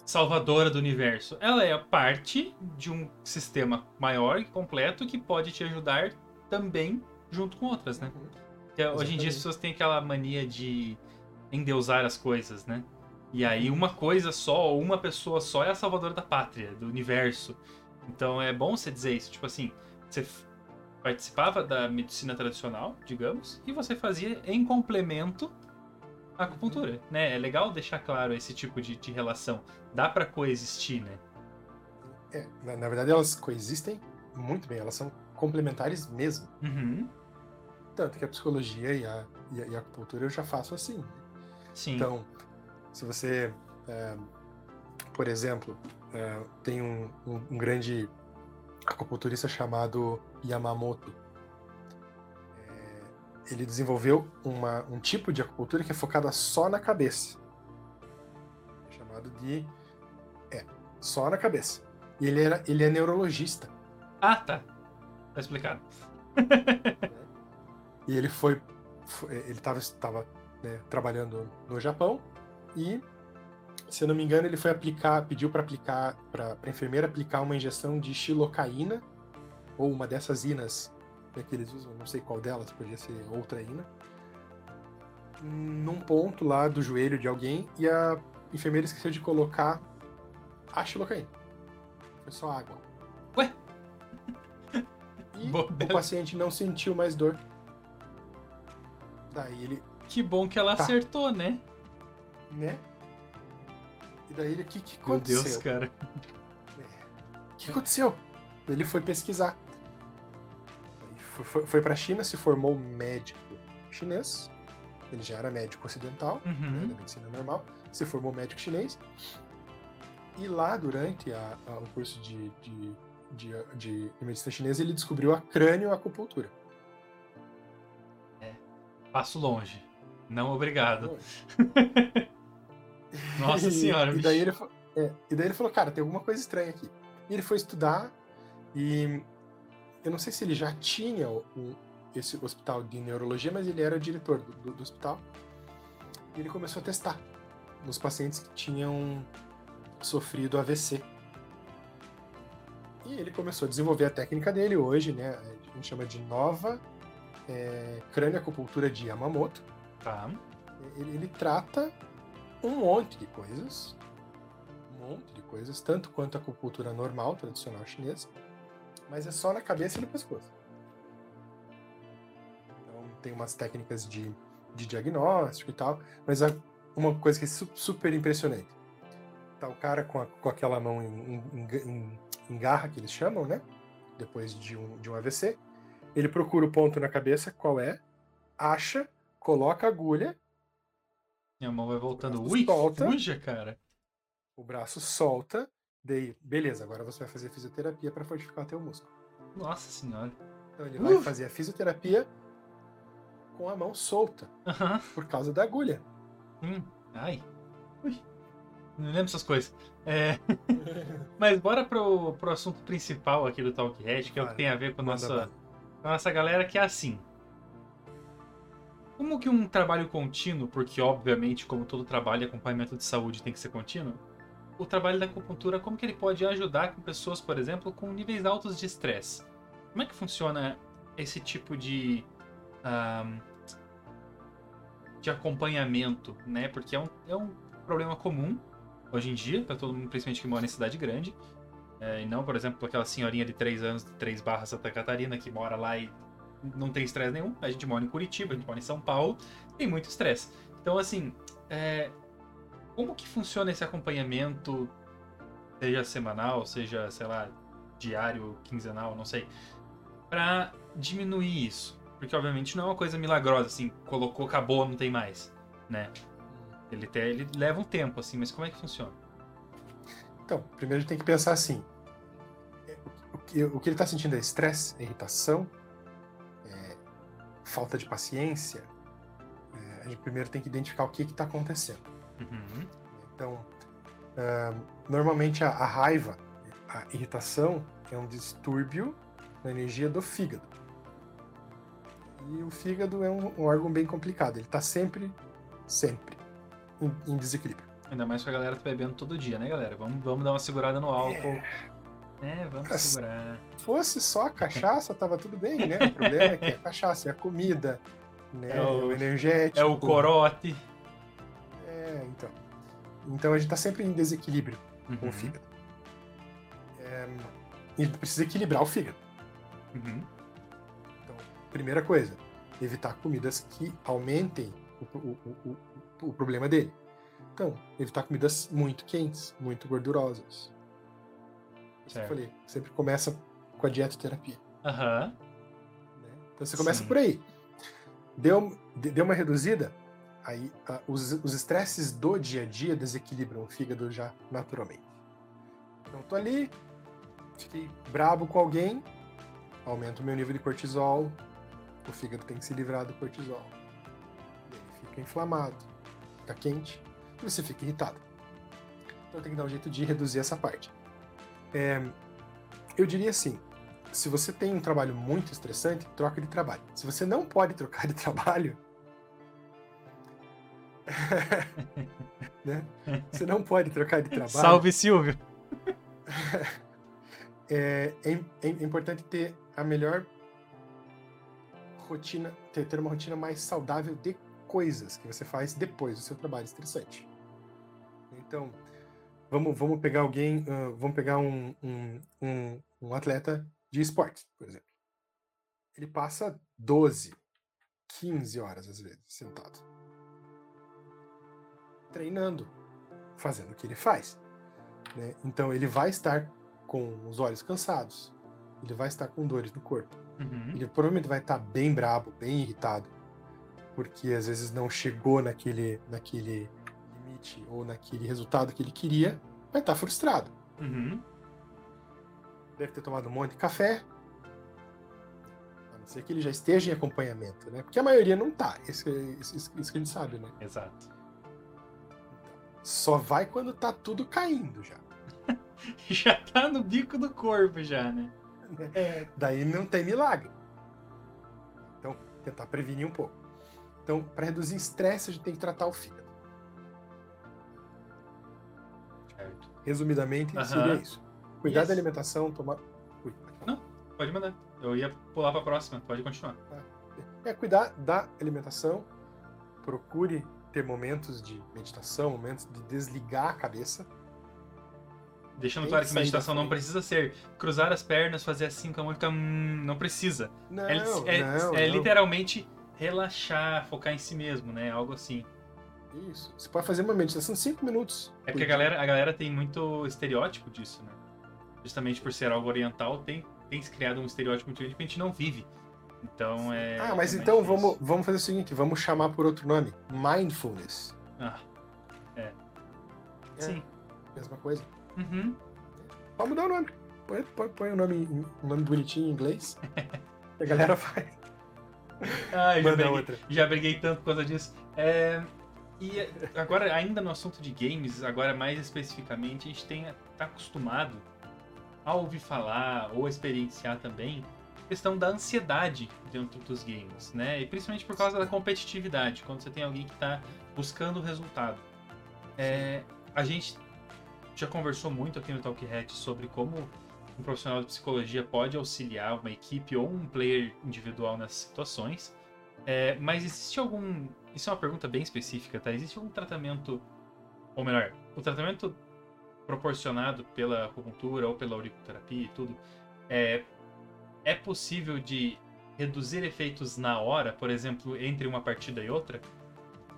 Salvadora do universo. Ela é a parte de um sistema maior e completo que pode te ajudar também junto com outras, né? Uhum. Porque hoje em dia as pessoas têm aquela mania de endeusar as coisas, né? E aí uma coisa só, ou uma pessoa só é a salvadora da pátria, do universo. Então é bom você dizer isso, tipo assim, você participava da medicina tradicional, digamos, e você fazia em complemento a acupuntura, né? É legal deixar claro esse tipo de, de relação. Dá pra coexistir, né? É, na, na verdade, elas coexistem muito bem, elas são complementares mesmo. Uhum. Tanto que a psicologia e a, e a, e a acupuntura eu já faço assim. Sim. Então, se você é, por exemplo, uh, tem um, um, um, grande acupunturista chamado Yamamoto. É, ele desenvolveu uma, um tipo de acupuntura que é focada só na cabeça. Chamado de. É, só na cabeça. E ele, era, ele é neurologista. Ah, tá. Tá explicado. e ele foi. foi ele estava né, trabalhando no Japão e se eu não me engano, ele foi aplicar, pediu para aplicar, para a enfermeira aplicar uma injeção de xilocaína, ou uma dessas inas né, que eles usam, não sei qual delas, podia ser outra ina, num ponto lá do joelho de alguém, e a enfermeira esqueceu de colocar a xilocaína. Foi só água. Ué? E o paciente não sentiu mais dor. Daí ele. Que bom que ela tá. acertou, né? Né? E daí ele, o que, que aconteceu? Meu Deus, cara. O que aconteceu? Ele foi pesquisar. Foi, foi, foi pra China, se formou médico chinês. Ele já era médico ocidental, uhum. né, da medicina normal. Se formou médico chinês. E lá, durante a, a, o curso de, de, de, de, medicina chinesa, ele descobriu a crânio-acupuntura. É. Passo longe. Não obrigado. Longe. Nossa senhora, e, daí ele, é, e daí ele falou, cara, tem alguma coisa estranha aqui. E ele foi estudar e eu não sei se ele já tinha um, esse hospital de neurologia, mas ele era diretor do, do, do hospital. E ele começou a testar nos pacientes que tinham sofrido AVC. E ele começou a desenvolver a técnica dele hoje, né? A gente chama de nova é, crânio-acupuntura de Yamamoto. Tá. Ele, ele trata um monte de coisas, um monte de coisas, tanto quanto a acupuntura normal, tradicional chinesa, mas é só na cabeça e no pescoço. Então tem umas técnicas de, de diagnóstico e tal, mas uma coisa que é super impressionante. Tá o cara com, a, com aquela mão em, em, em, em, garra, que eles chamam, né? Depois de um, de um AVC. Ele procura o ponto na cabeça, qual é, acha, coloca a agulha minha mão vai voltando. Ui, solta, fuja, cara. O braço solta. Daí, beleza, agora você vai fazer fisioterapia para fortificar o teu músculo. Nossa senhora. Então ele vai fazer a fisioterapia com a mão solta. Por causa da agulha. Hum. Ai. Ui. Não lembro essas coisas. É... Mas bora pro, pro assunto principal aqui do Talk Red, que é o que tem a ver com a nossa, com a nossa galera, que é assim. Como que um trabalho contínuo, porque obviamente, como todo trabalho, acompanhamento de saúde tem que ser contínuo, o trabalho da acupuntura, como que ele pode ajudar com pessoas, por exemplo, com níveis altos de estresse? Como é que funciona esse tipo de um, de acompanhamento, né? Porque é um, é um problema comum hoje em dia para todo mundo, principalmente que mora em cidade grande. É, e não, por exemplo, aquela senhorinha de 3 anos de 3 barras Santa Catarina que mora lá e não tem estresse nenhum. A gente mora em Curitiba, a gente mora em São Paulo, tem muito estresse. Então, assim, é, como que funciona esse acompanhamento, seja semanal, seja, sei lá, diário, quinzenal, não sei, para diminuir isso? Porque, obviamente, não é uma coisa milagrosa, assim, colocou, acabou, não tem mais, né? Ele, te, ele leva um tempo, assim, mas como é que funciona? Então, primeiro a gente tem que pensar assim, o que, o que ele está sentindo é estresse, é irritação, falta de paciência, é, a gente primeiro tem que identificar o que está acontecendo. Uhum. Então, uh, normalmente a, a, raiva, a irritação é um distúrbio na energia do fígado. E o fígado é um, um órgão bem complicado, ele está sempre, sempre em, em, desequilíbrio. Ainda mais com a galera tá bebendo todo dia, né, galera? Vamos, vamos dar uma segurada no álcool. É é, vamos Mas, segurar. Se fosse só a cachaça, tava tudo bem, né? O problema é que a cachaça é a comida, né? É o, o energético. É o corote. É, então. Então a gente tá sempre em desequilíbrio uhum. com o uhum. fígado. É, e precisa equilibrar o fígado. Uhum. Então, primeira coisa, evitar comidas que aumentem o, o, o, o problema dele. Então, evitar comidas muito quentes, muito gordurosas. Certo. Eu falei, sempre começa com a dietoterapia. Aham. Uhum. Então você começa Sim. por aí. Deu, deu uma reduzida, Aí a, os os estresses do dia a dia desequilibram o fígado já naturalmente. Então tô ali, fiquei brabo com alguém, aumenta o meu nível de cortisol, o fígado tem que se livrar do cortisol. Ele fica inflamado, fica quente, e você fica irritado. Então tem que dar um jeito de reduzir essa parte. É, eu diria assim, se você tem um trabalho muito estressante, troca de trabalho. Se você não pode trocar de trabalho, né? Você não pode trocar de trabalho. Salve, Silvio! é, é, é, importante ter a melhor rotina, ter, ter uma rotina mais saudável de coisas que você faz depois do seu trabalho estressante. Então, vamos, vamos pegar alguém, uh, vamos pegar um, um, um, um atleta de esportes, por exemplo. Ele passa 12, 15 horas às vezes sentado. Treinando, fazendo o que ele faz. Né? Então ele vai estar com os olhos cansados, ele vai estar com dores no corpo. Uhum. Ele provavelmente vai estar bem brabo, bem irritado, porque às vezes não chegou naquele, naquele ou naquele resultado que ele queria, vai estar frustrado. Uhum. Deve ter tomado um monte de café, a não ser que ele já esteja em acompanhamento, né? Porque a maioria não tá, isso, isso, isso que a gente sabe, né? Exato. Só vai quando tá tudo caindo já. já tá no bico do corpo já, né? É, daí não tem milagre. Então, tentar prevenir um pouco. Então, para reduzir estresse, a gente tem que tratar o fígado. Resumidamente, uh -huh. seria isso. Cuidar yes. da alimentação, tomar. Ui, não, pode mandar. Eu ia pular para a próxima, pode continuar. É, cuidar da alimentação. Procure ter momentos de meditação, momentos de desligar a cabeça. Deixando claro que meditação não precisa ser cruzar as pernas, fazer assim com a mão ficar. Hum, não precisa. Não, é, é, não, é não. literalmente relaxar, focar em si mesmo, né? Algo assim. Isso. Você pode fazer uma meditação de 5 minutos. É porque a galera, a galera tem muito estereótipo disso, né? Justamente por ser algo oriental, tem, tem se criado um estereótipo muito grande que a gente não vive. Então é. Ah, mas é então vamos, vamos fazer o seguinte: vamos chamar por outro nome: Mindfulness. Ah. É. é. Sim. Mesma coisa. Uhum. Pode mudar o nome. Põe, põe, põe um, nome, um nome bonitinho em inglês. a galera faz. Ah, já, briguei, outra. já briguei tanto por causa disso. É, e agora, ainda no assunto de games, agora mais especificamente, a gente tem, tá acostumado a ouvir falar ou experienciar também questão da ansiedade dentro dos games, né? E principalmente por causa da competitividade, quando você tem alguém que está buscando o resultado. É, a gente já conversou muito aqui no Talk Hat sobre como um profissional de psicologia pode auxiliar uma equipe ou um player individual nessas situações. É, mas existe algum. Isso é uma pergunta bem específica, tá? Existe algum tratamento. Ou melhor, o tratamento proporcionado pela acupuntura ou pela auriculoterapia e tudo é, é possível de reduzir efeitos na hora, por exemplo, entre uma partida e outra?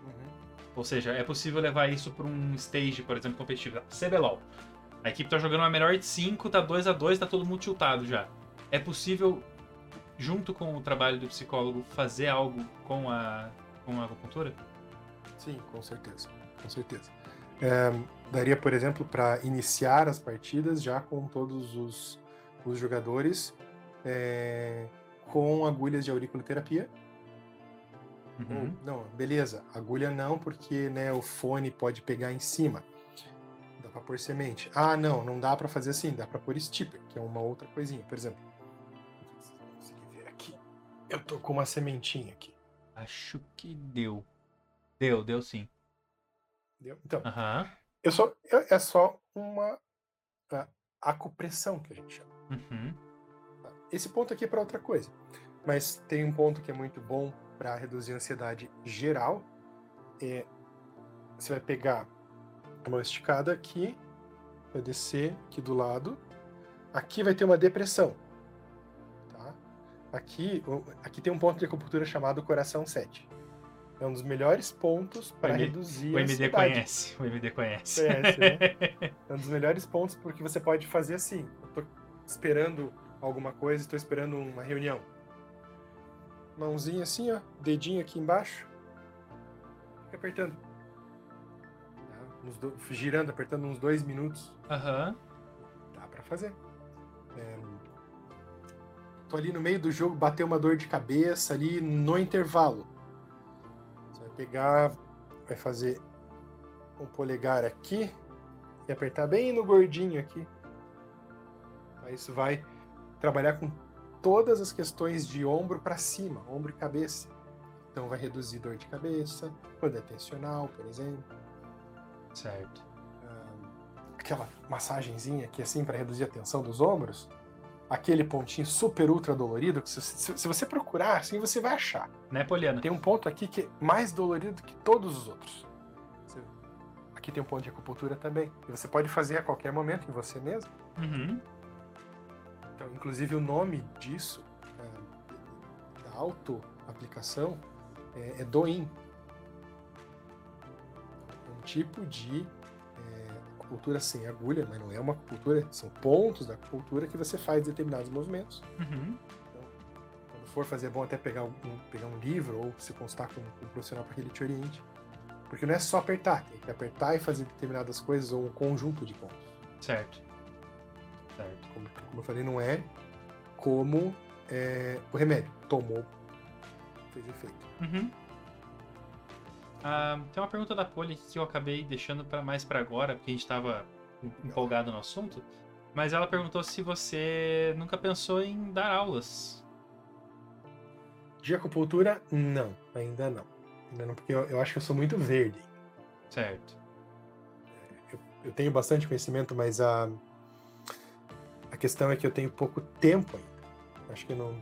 Uhum. Ou seja, é possível levar isso para um stage, por exemplo, competitivo. CBLOL. A equipe tá jogando uma melhor de 5, tá 2 a 2 tá todo mundo tiltado já. É possível, junto com o trabalho do psicólogo, fazer algo com a, com a acupuntura? Sim, com certeza. Com certeza. É, daria, por exemplo, para iniciar as partidas já com todos os, os jogadores é, com agulhas de auriculoterapia. Uhum. não, beleza, agulha não, porque né, o fone pode pegar em cima. Dá para pôr semente. Ah, não, não dá para fazer assim, dá para pôr stipper, que é uma outra coisinha. Por exemplo. Eu tô com uma sementinha aqui. Acho que deu. Deu, deu sim. Deu? Então, uhum. eu só, eu, é só uma acupressão que a gente chama. Uhum. Esse ponto aqui é para outra coisa. Mas tem um ponto que é muito bom para reduzir a ansiedade geral. É, você vai pegar a mão esticada aqui, vai descer aqui do lado. Aqui vai ter uma depressão. Aqui, aqui tem um ponto de acupuntura chamado coração 7. É um dos melhores pontos para reduzir o MD a conhece, o MD conhece. Conhece, né? é um dos melhores pontos porque você pode fazer assim. Eu tô esperando alguma coisa, estou esperando uma reunião. Mãozinha assim, ó, dedinho aqui embaixo. Fica apertando. Do- Girando, apertando uns dois minutos. Aham. Dá pra fazer. É, Ali no meio do jogo, bateu uma dor de cabeça ali no intervalo. Você vai pegar, vai fazer um polegar aqui e apertar bem no gordinho aqui. Aí isso vai trabalhar com todas as questões de ombro para cima, ombro e cabeça. Então vai reduzir dor de cabeça, quando é tensional, por exemplo. Certo. Aquela massagenzinha aqui assim para reduzir a tensão dos ombros, aquele pontinho super ultra dolorido que se, se- se você procurar assim você vai achar. Né, Poliana? Tem um ponto aqui que é mais dolorido que todos os outros. Aqui tem um ponto de acupuntura também. E você pode fazer a qualquer momento em você mesmo. Uhum. Então, inclusive o nome disso, é, da auto-aplicação, é, é Doin. É um tipo de acupuntura sem agulha, mas não é uma acupuntura, são pontos da acupuntura que você faz determinados movimentos. Uhum. Quando for fazer, é bom até pegar um, pegar um livro ou se consultar com um profissional para que ele te oriente. Porque não é só apertar, tem que apertar e fazer determinadas coisas ou um conjunto de pontos. Certo. Certo. Como, como eu falei, não é como é, o remédio. Tomou, fez efeito. Uhum. Ah, tem uma pergunta da Poli que eu acabei deixando para mais para agora, porque a gente estava empolgado no assunto. Mas ela perguntou se você nunca pensou em dar aulas. De acupuntura, não, ainda não. Ainda não, porque eu, eu acho que eu sou muito verde. Certo. Eu, eu tenho bastante conhecimento, mas a, a questão é que eu tenho pouco tempo ainda. Acho que eu não,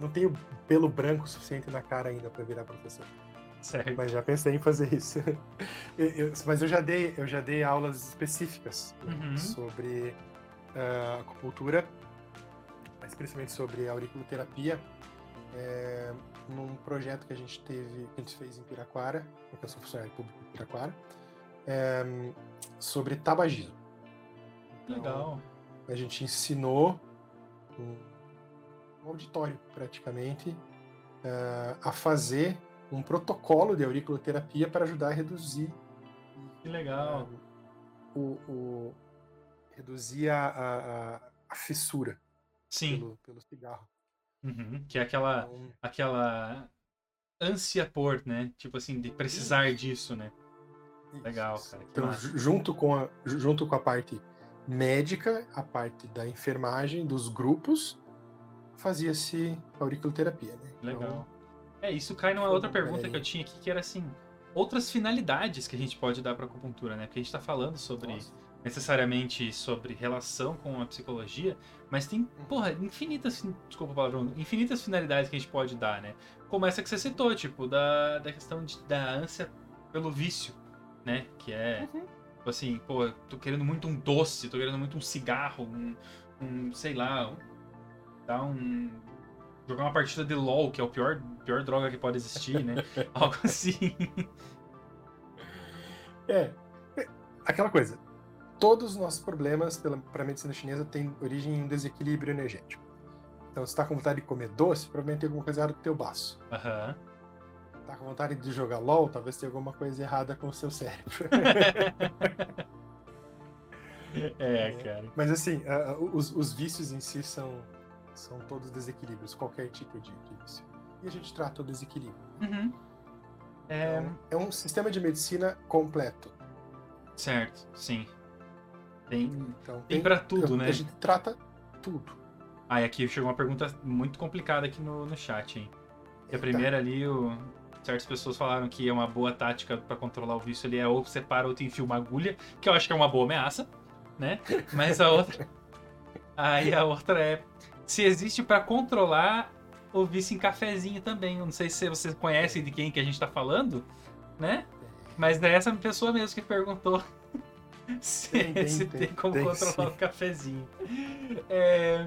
não tenho pelo branco suficiente na cara ainda para virar professor. Certo. Mas já pensei em fazer isso. Eu- eu- mas eu já dei, eu já dei aulas específicas Uhum. sobre ah, acupuntura, mas principalmente sobre auriculoterapia, é, num projeto que a gente teve, que a gente fez em Piraquara, porque eu sou funcionário público em Piraquara, é, sobre tabagismo. Então, Legal. a gente ensinou um, um auditório praticamente ah, a fazer um protocolo de auriculoterapia para ajudar a reduzir Que legal. ah, o, o- reduzir a, a- a- fissura Sim. pelo, pelo cigarro. Uhum. Que é aquela, Então, aquela ânsia por, né? Tipo assim, de precisar disso, né? isso, Legal, isso. cara, Então, massa. junto com, a, junto com a parte médica, a parte da enfermagem, dos grupos, fazia-se auriculoterapia. Né? Então, Legal. É, isso cai numa outra pergunta que eu tinha aqui, que era assim, outras finalidades que a gente pode dar para acupuntura, né? Porque a gente tá falando sobre nossa, necessariamente sobre relação com a psicologia, mas tem, porra, infinitas, fin- desculpa a palavrão, infinitas finalidades que a gente pode dar, né? Como essa que você citou, tipo, da, da questão de- da ânsia pelo vício, né? Que é, Uhum. tipo assim, pô, tô querendo muito um doce, tô querendo muito um cigarro, um, um sei lá, um- dar um... jogar uma partida de LoL, que é o pior, pior droga que pode existir, né? Algo assim. É, é, aquela coisa. Todos os nossos problemas para a medicina chinesa têm origem em um desequilíbrio energético. Então, se está com vontade de comer doce, provavelmente tem alguma coisa errada com o teu baço. Aham. Tá com vontade de jogar LOL, talvez tenha alguma coisa errada com o seu cérebro. É, cara. Mas assim, a- os, os vícios em si são, são todos desequilíbrios, qualquer tipo de, de vício. E a gente trata o desequilíbrio. Uhum. É, Então, é um sistema de medicina completo. certo, sim. Tem, Então, tem pra tudo, a, né? A gente trata tudo. Ah, e aqui chegou uma pergunta muito complicada aqui no, no chat, hein? Que a primeira ali, o... certas pessoas falaram que é uma boa tática pra controlar o vício ali é ou separa ou tu enfia uma agulha, que eu acho que é uma boa ameaça, né? Mas a outra. Aí a outra é se existe pra controlar o vício em cafezinho também. Eu não sei se você conhece de quem que a gente tá falando, né? Mas é essa pessoa mesmo que perguntou se Tem, se tem, tem como tem, controlar sim. o cafezinho. É,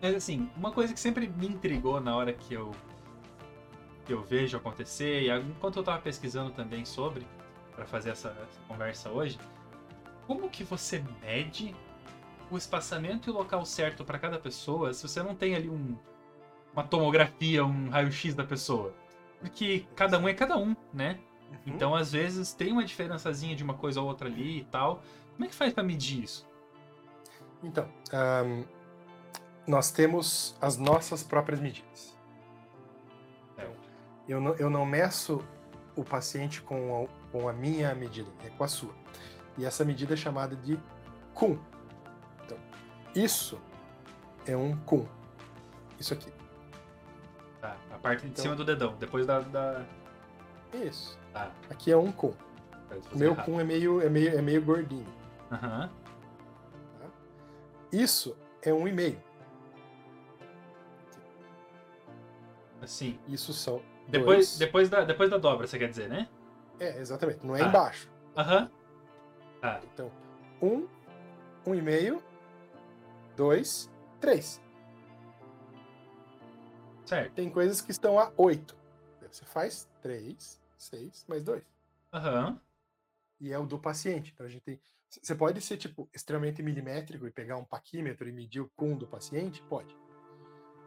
Mas assim, uma coisa que sempre me intrigou na hora que eu que eu vejo acontecer, e enquanto eu tava pesquisando também sobre, para fazer essa, essa conversa hoje, como que você mede o espaçamento e o local certo para cada pessoa se você não tem ali um, uma tomografia, um raio-x da pessoa? Porque cada um é cada um, né? Então, às vezes, tem uma diferençazinha de uma coisa ou outra ali e tal. Como é que faz para medir isso? Então, um, nós temos as nossas próprias medidas. É. Eu não, eu não meço o paciente com a, com a minha medida, é com a sua. E essa medida é chamada de cum. Isso é um cum, Isso aqui. Tá, a parte então, de cima do dedão, depois da. da... Isso. Tá. Aqui é um cum. O meu cum é meio, é meio, é meio gordinho. Aham. Uhum. Isso é um e-mail. Assim. Isso são. Dois. Depois, depois, da, depois da dobra, você quer dizer, né? É, exatamente. Não é tá. embaixo. Aham. Uhum. Então, um, um e-mail 2, 3. Certo. Tem coisas que estão a 8. Você faz 3, 6, mais 2. Aham. Uhum. E é o do paciente. Então a gente tem. Você pode ser, tipo, extremamente milimétrico e pegar um paquímetro e medir o cum do paciente? Pode.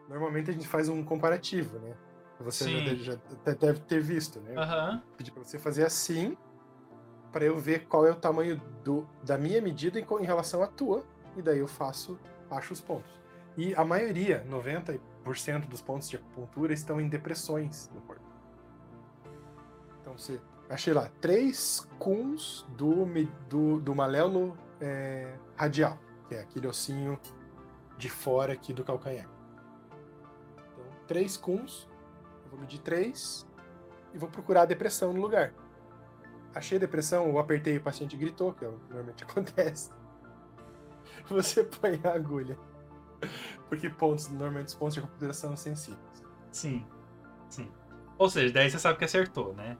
Normalmente a gente faz um comparativo, né? Você Sim. já deve ter visto, né? Uhum. Pedir pra você fazer assim, para eu ver qual é o tamanho do, da minha medida em, em relação à tua. E daí eu faço acho os pontos e a maioria 90% dos pontos de acupuntura estão em depressões no corpo então você achei lá três cuns do do, do maléolo é, radial que é aquele ossinho de fora aqui do calcanhar então três cuns eu vou medir três e vou procurar a depressão no lugar. Achei depressão, ou apertei e o paciente gritou, que é o que normalmente acontece. Você põe a agulha. Porque pontos, normalmente os pontos de acupuntura são sensíveis. Sim. Sim. Ou seja, daí você sabe que acertou, né?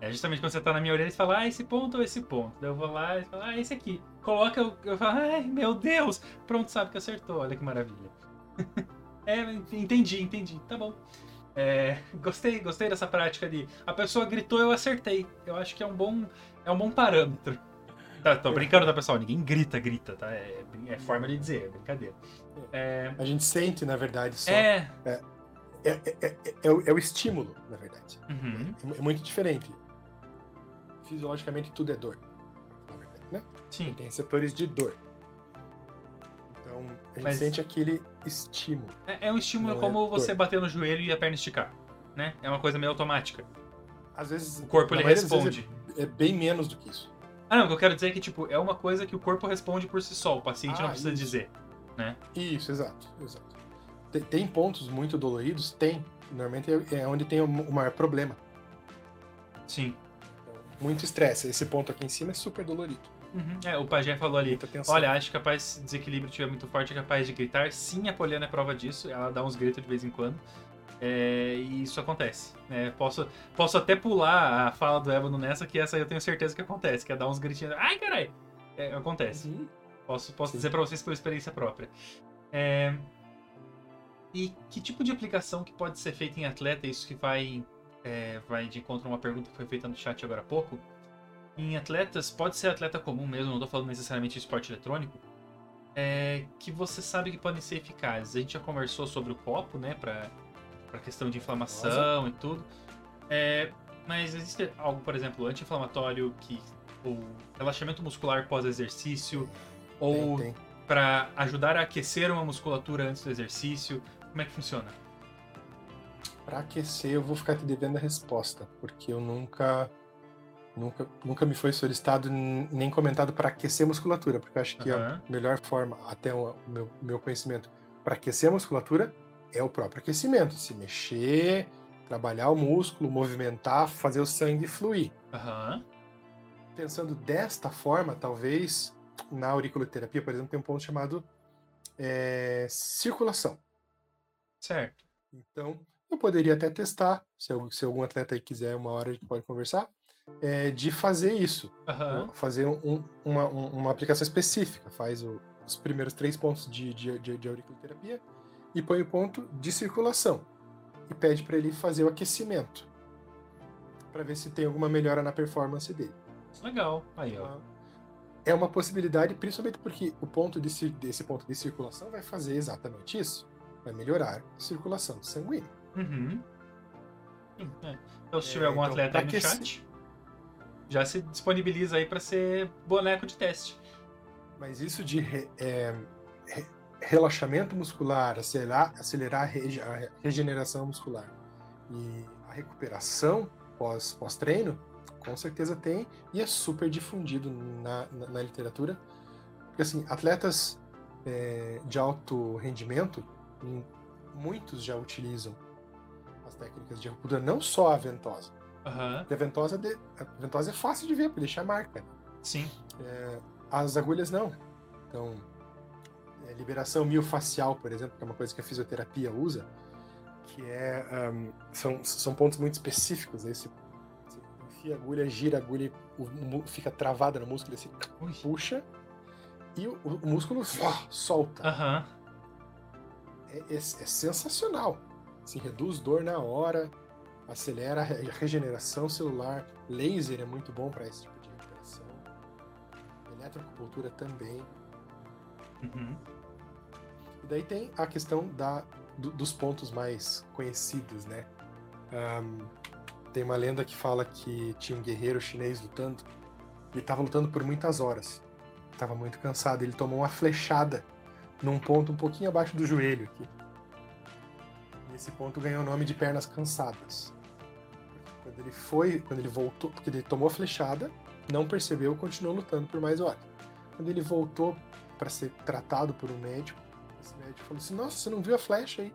É justamente quando você tá na minha orelha e fala, ah, esse ponto ou esse ponto. Daí eu vou lá e falo, ah, esse aqui. Coloca, eu, eu falo, ai, meu Deus! Pronto, sabe que acertou, olha que maravilha. é, entendi, entendi, tá bom. É, gostei, gostei dessa prática de a pessoa gritou, eu acertei. Eu acho que é um bom, é um bom parâmetro. Tá, tô brincando, tá, pessoal? Ninguém grita, grita, tá? É, é forma de dizer, é brincadeira. É, A gente sente, na verdade, só. é, É, é, é- é o, é o estímulo, na verdade. uhum, É, muito diferente. Fisiologicamente, tudo é dor. Na verdade, né? sim. Tem receptores de dor. Então, a gente Mas- sente aquele estímulo. É, um estímulo é como você dor. bater no joelho e a perna esticar, né? É uma coisa meio automática. Às vezes. O corpo ele responde. É bem menos do que isso. Ah, não, o que eu quero dizer é que, tipo, é uma coisa que o corpo responde por si só, o paciente Ah, não precisa isso. dizer. Isso, exato, exato. Tem, tem pontos muito doloridos? Tem. Normalmente é, é onde tem o, maior problema. Sim. Muito estresse. Esse ponto aqui em cima é super dolorido. Uhum. É, o Pajé falou ali, olha, acho que capaz, se desequilíbrio estiver muito forte, é capaz de gritar. Sim, a Poliana é prova disso, ela dá uns gritos de vez em quando. É, e isso acontece. né? posso, posso até pular a fala do Ébano nessa, que essa eu tenho certeza que acontece, que é dar uns gritinhos. Ai, caralho! É, acontece. Uhum. Posso, posso Sim. dizer pra vocês por experiência própria. É, E que tipo de aplicação que pode ser feita em atleta? Isso que vai, é, vai de encontro a uma pergunta que foi feita no chat agora há pouco. Em atletas, pode ser atleta comum mesmo, não tô falando necessariamente de esporte eletrônico, é, que você sabe que podem ser eficazes. A gente já conversou sobre o copo, né, pra, pra questão de inflamação e tudo. É, mas existe algo, por exemplo, anti-inflamatório, que, ou relaxamento muscular pós-exercício, ou para ajudar a aquecer uma musculatura antes do exercício? Como é que funciona? Pra aquecer, eu vou ficar te devendo a resposta, porque eu nunca. Nunca, nunca me foi solicitado nem comentado para aquecer a musculatura, porque eu acho que Aham. a melhor forma, até o meu, meu conhecimento, para aquecer a musculatura é o próprio aquecimento. Se mexer, trabalhar o músculo, movimentar, fazer o sangue fluir. Aham. Pensando desta forma, talvez na auriculoterapia, por exemplo, tem um ponto chamado é, circulação. Certo. Então, eu poderia até testar, se, al- se algum atleta aí quiser, uma hora a gente pode conversar, é, de fazer isso. Aham. Fazer um- uma, um- uma aplicação específica. Faz o- os primeiros três pontos de, de, de, de auriculoterapia e põe o ponto de circulação. E pede para ele fazer o aquecimento. Para ver se tem alguma melhora na performance dele. Legal. Aí, ó. É uma possibilidade, principalmente porque o ponto de, desse ponto de circulação vai fazer exatamente isso. Vai melhorar a circulação sanguínea. Uhum. É. Então, se É, tiver algum então, atleta aí no chat. já se disponibiliza aí para ser boneco de teste. Mas isso de re, é, re, relaxamento muscular, acelerar, acelerar a, rege, a, regeneração muscular e a recuperação pós, pós-treino, com certeza tem e é super difundido na, na, na literatura. Porque, assim, atletas é, de alto rendimento, muitos já utilizam as técnicas de acupuntura, não só a ventosa. Uhum. A, ventosa de, a ventosa é fácil de ver, porque deixa a marca. Sim. É, as agulhas não. Então, liberação miofacial, por exemplo, que é uma coisa que a fisioterapia usa, que é um, são, são pontos muito específicos. Você, você enfia a agulha, gira a agulha, o, fica travada no músculo, você Ui. puxa e o, o músculo ó, solta. Uhum. É, é, é, sensacional. Se reduz dor na hora, acelera a regeneração celular. Laser é muito bom para esse tipo de recuperação. Eletroacupuntura também. Uhum. E daí tem a questão da, do, dos pontos mais conhecidos, né? Um, tem uma lenda que fala que tinha um guerreiro chinês lutando. Ele estava lutando por muitas horas. Estava muito cansado. Ele tomou uma flechada num ponto um pouquinho abaixo do joelho aqui. E esse ponto ganhou o nome de pernas cansadas. Quando ele foi, quando ele voltou, porque ele tomou a flechada, não percebeu, continuou lutando por mais horas. Quando ele voltou para ser tratado por um médico, esse médico falou assim: Nossa, você não viu a flecha aí?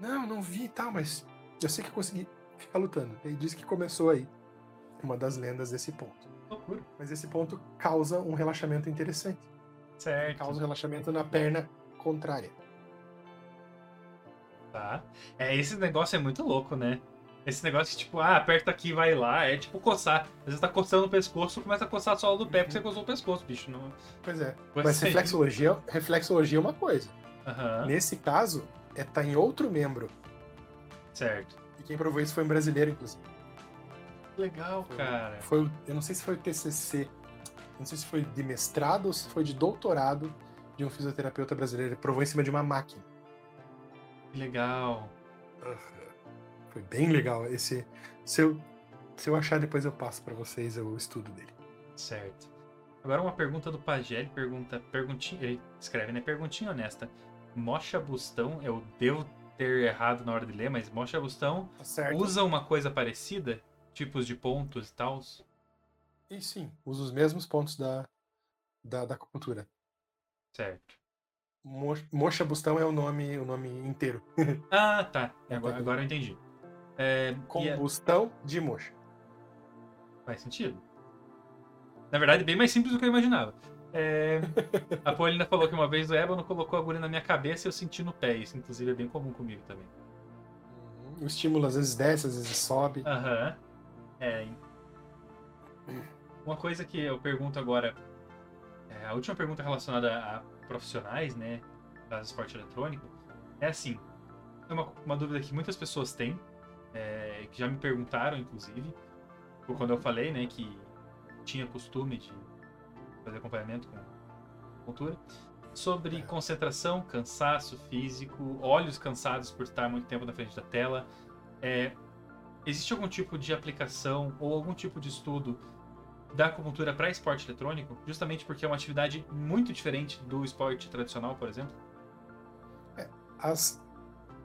Não, não vi e tal, mas eu sei que eu consegui ficar lutando. Ele disse que começou aí uma das lendas desse ponto. Mas esse ponto causa um relaxamento interessante. Certo. Causa um relaxamento na perna contrária. Tá. É, esse negócio é muito louco, né? Esse negócio de tipo, ah, aperta aqui vai lá, é tipo coçar. Às vezes tá coçando o pescoço, começa a coçar a sola do pé porque você coçou o pescoço, bicho. Não... Pois é. Mas reflexologia, reflexologia é uma coisa. Uhum. Nesse caso, é tá em outro membro. Certo. E quem provou isso foi um brasileiro, inclusive. Legal, foi, cara. Foi, eu não sei se foi o TCC, não sei se foi de mestrado ou se foi de doutorado de um fisioterapeuta brasileiro. Ele provou em cima de uma máquina. Legal. Foi bem legal. Esse, se eu, se eu achar depois eu passo para vocês o estudo dele. Certo. Agora uma pergunta do Pagé, ele pergunta, perguntinha, ele escreve, né? Perguntinha honesta. Mocha Bustão, eu devo ter errado na hora de ler, mas Mocha Bustão tá usa uma coisa parecida? Tipos de pontos e tal? E sim, usa os mesmos pontos da, da, da acupuntura. Certo. Mocha Bustão é o nome, o nome inteiro. ah, tá. Agora, agora eu entendi. É, Combustão é... de mocha. Faz sentido. Na verdade, bem mais simples do que eu imaginava. É... a Paulina falou que uma vez o Ébano colocou a agulha na minha cabeça e eu senti no pé. Isso, inclusive, é bem comum comigo também. Uhum. O estímulo às vezes desce, às vezes sobe. Aham. Uhum. É. Uma coisa que eu pergunto agora. É, a última pergunta relacionada a profissionais, né? Da esporte eletrônico. É assim. É uma, uma dúvida que muitas pessoas têm é, que já me perguntaram, inclusive, quando eu falei, né, que tinha costume de fazer acompanhamento com cultura, sobre concentração, cansaço físico, olhos cansados por estar muito tempo na frente da tela. É, existe algum tipo de aplicação ou algum tipo de estudo da acupuntura para esporte eletrônico, justamente porque é uma atividade muito diferente do esporte tradicional, por exemplo? É, as,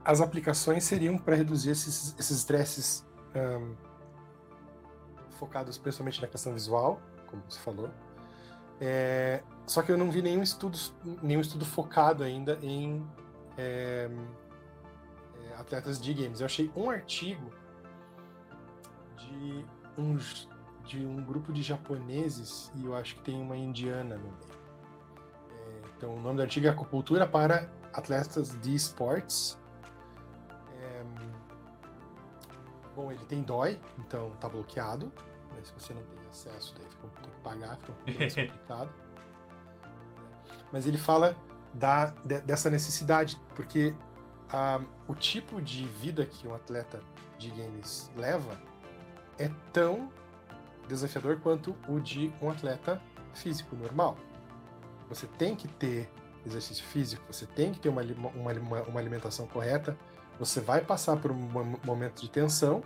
as aplicações seriam para reduzir esses, esses estresses um, focados principalmente na questão visual, como você falou. É, só que eu não vi nenhum estudo, nenhum estudo focado ainda em é, é, atletas de games. Eu achei um artigo de um, de um grupo de japoneses e eu acho que tem uma indiana no meio. É, então, o nome do artigo é Acupuntura para Atletas de Esportes Bom, ele tem DOI, então tá bloqueado. Mas se você não tem acesso, daí fica, tem que pagar, fica um pouco mais complicado. Mas ele fala da, de, dessa necessidade, porque uh, o tipo de vida que um atleta de games leva é tão desafiador quanto o de um atleta físico normal. Você tem que ter exercício físico, você tem que ter uma, uma, uma alimentação correta, você vai passar por um momento de tensão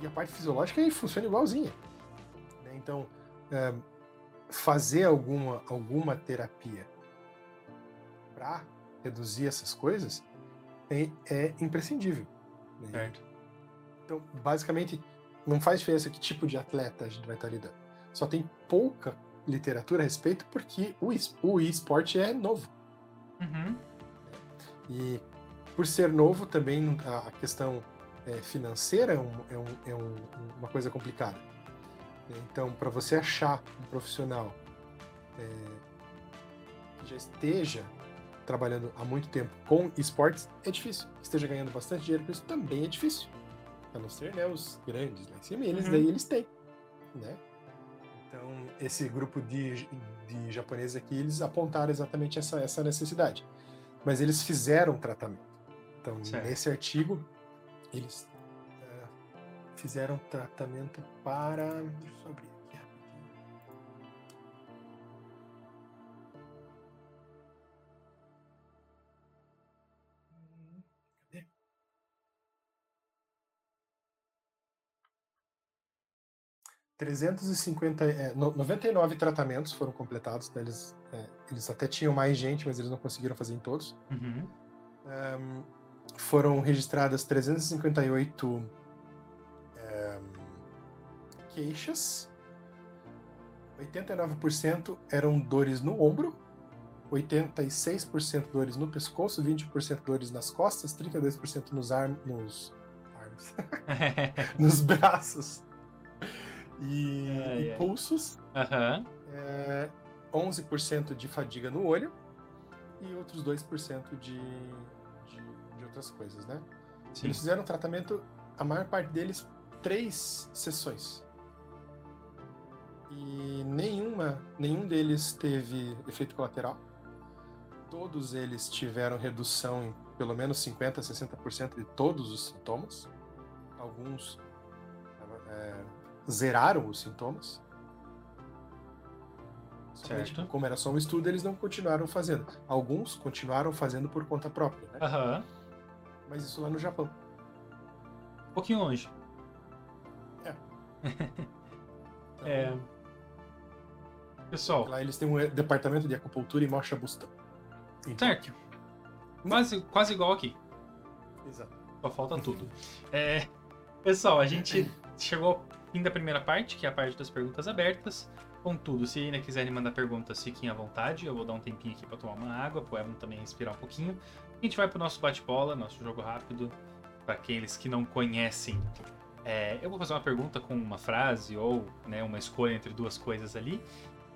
e a parte fisiológica aí funciona igualzinha. Então, é, fazer alguma, alguma terapia para reduzir essas coisas é, é imprescindível. né? Certo. Então, basicamente, não faz diferença que tipo de atleta a gente vai estar lidando. Só tem pouca literatura a respeito porque o o esporte é novo. Uhum. E por ser novo, também a questão eh, financeira é, um- é um- é um- uma coisa complicada. né? Então, para você achar um profissional eh, que já esteja trabalhando há muito tempo com esportes, é difícil. Que esteja ganhando bastante dinheiro com isso também é difícil. A não ser né, os grandes lá em cima, eles Uhum. daí eles têm. Né? Então, esse grupo de, de japoneses aqui, eles apontaram exatamente essa, essa necessidade. Mas eles fizeram tratamento. Então, Certo. nesse artigo, eles eh, fizeram tratamento para. Deixa eu abrir aqui rapidinho. Hum, Cadê? 350, é, no- 99 tratamentos foram completados. né, Eles, é, eles até tinham mais gente, mas eles não conseguiram fazer em todos. Uhum. Ahm, foram registradas 358 ahm, queixas. 89% eram dores no ombro, 86% dores no pescoço, 20% dores nas costas, 32% nos, arm, nos arms, nos braços e, Ai, e ai. pulsos. Aham. É, 11% de fadiga no olho e outros 2% de, de, de outras coisas, né? Sim. Eles fizeram um tratamento, a maior parte deles, três sessões. E nenhuma, nenhum deles teve efeito colateral. Todos eles tiveram redução em pelo menos 50% a 60% de todos os sintomas. Alguns é, zeraram os sintomas. Certo. Como era só um estudo, eles não continuaram fazendo. Alguns continuaram fazendo por conta própria, né? Aham. Mas isso lá no Japão. Um pouquinho longe. Então, É. Pessoal, Lá eles têm um departamento de acupuntura e mocha bustão. Então, certo. Quase, quase igual aqui. Exato. Só falta tudo. É, pessoal, a gente chegou ao fim da primeira parte, que é a parte das perguntas abertas. Contudo, se ainda quiserem mandar perguntas, fiquem à vontade. Eu vou dar um tempinho aqui para tomar uma água, pro Evan também respirar um pouquinho. A gente vai pro nosso bate-bola, nosso jogo rápido. Para aqueles que não conhecem, é, eu vou fazer uma pergunta com uma frase ou né, uma escolha entre duas coisas ali.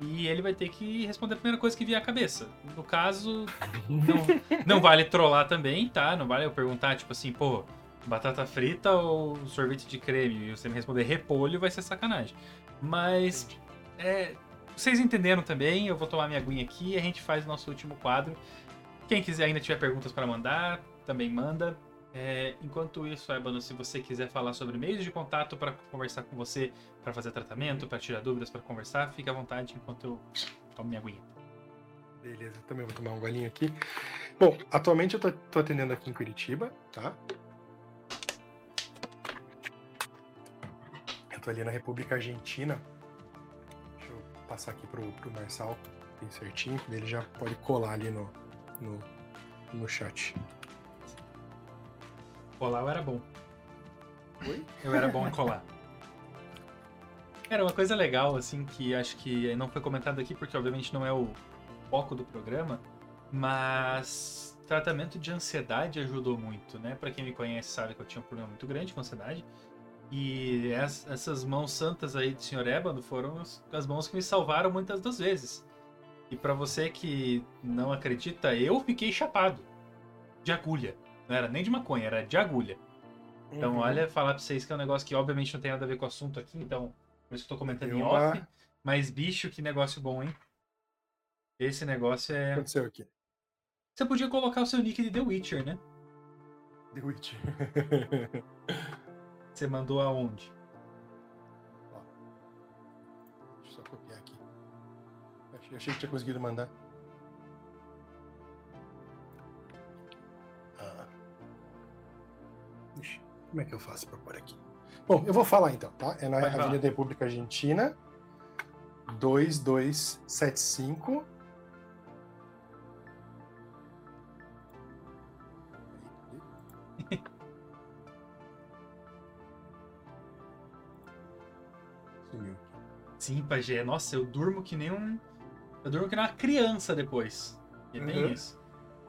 E ele vai ter que responder a primeira coisa que vier à cabeça. No caso, não, não vale trollar também, tá? Não vale eu perguntar, tipo assim, pô, batata frita ou sorvete de creme? E você me responder repolho, vai ser sacanagem. Mas, é, vocês entenderam também, eu vou tomar minha aguinha aqui e a gente faz o nosso último quadro. Quem quiser ainda tiver perguntas para mandar, também manda. É, enquanto isso, Ebano, se você quiser falar sobre meios de contato para conversar com você, para fazer tratamento, para tirar dúvidas, para conversar, fique à vontade enquanto eu tomo minha aguinha. Beleza, também vou tomar um golinho aqui. Bom, atualmente eu tô atendendo aqui em Curitiba, tá? Eu tô ali na República Argentina. Deixa eu passar aqui pro, pro Marçal, bem certinho, ele já pode colar ali no, no, no chat. Colar eu era bom. Oi? Eu era bom em colar. Era uma coisa legal, assim, que acho que não foi comentado aqui, porque obviamente não é o foco do programa, mas tratamento de ansiedade ajudou muito, né? Pra quem me conhece sabe que eu tinha um problema muito grande com ansiedade. E es- essas mãos santas aí do Sr. Ébano foram as- as mãos que me salvaram muitas das vezes. E pra você que não acredita, eu fiquei chapado de agulha. Não era nem de maconha, era de agulha. Então, Uhum. olha, falar pra vocês que é um negócio que obviamente não tem nada a ver com o assunto aqui, então por isso que eu tô comentando em off. Mas, bicho, que negócio bom, hein? Esse negócio O que é. aconteceu aqui? Você podia colocar o seu nick de The Witcher, né? The Witch. Você mandou aonde? Achei, achei que tinha conseguido mandar. Ah. Ixi, como é que eu faço para pôr aqui? Bom, eu vou falar então, tá? É na falar. Avenida República Argentina, 2275. Sumiu. Sim, Pajé. Nossa, eu durmo que nem um. Eu durmo que nem uma criança depois. E é bem Uhum. isso.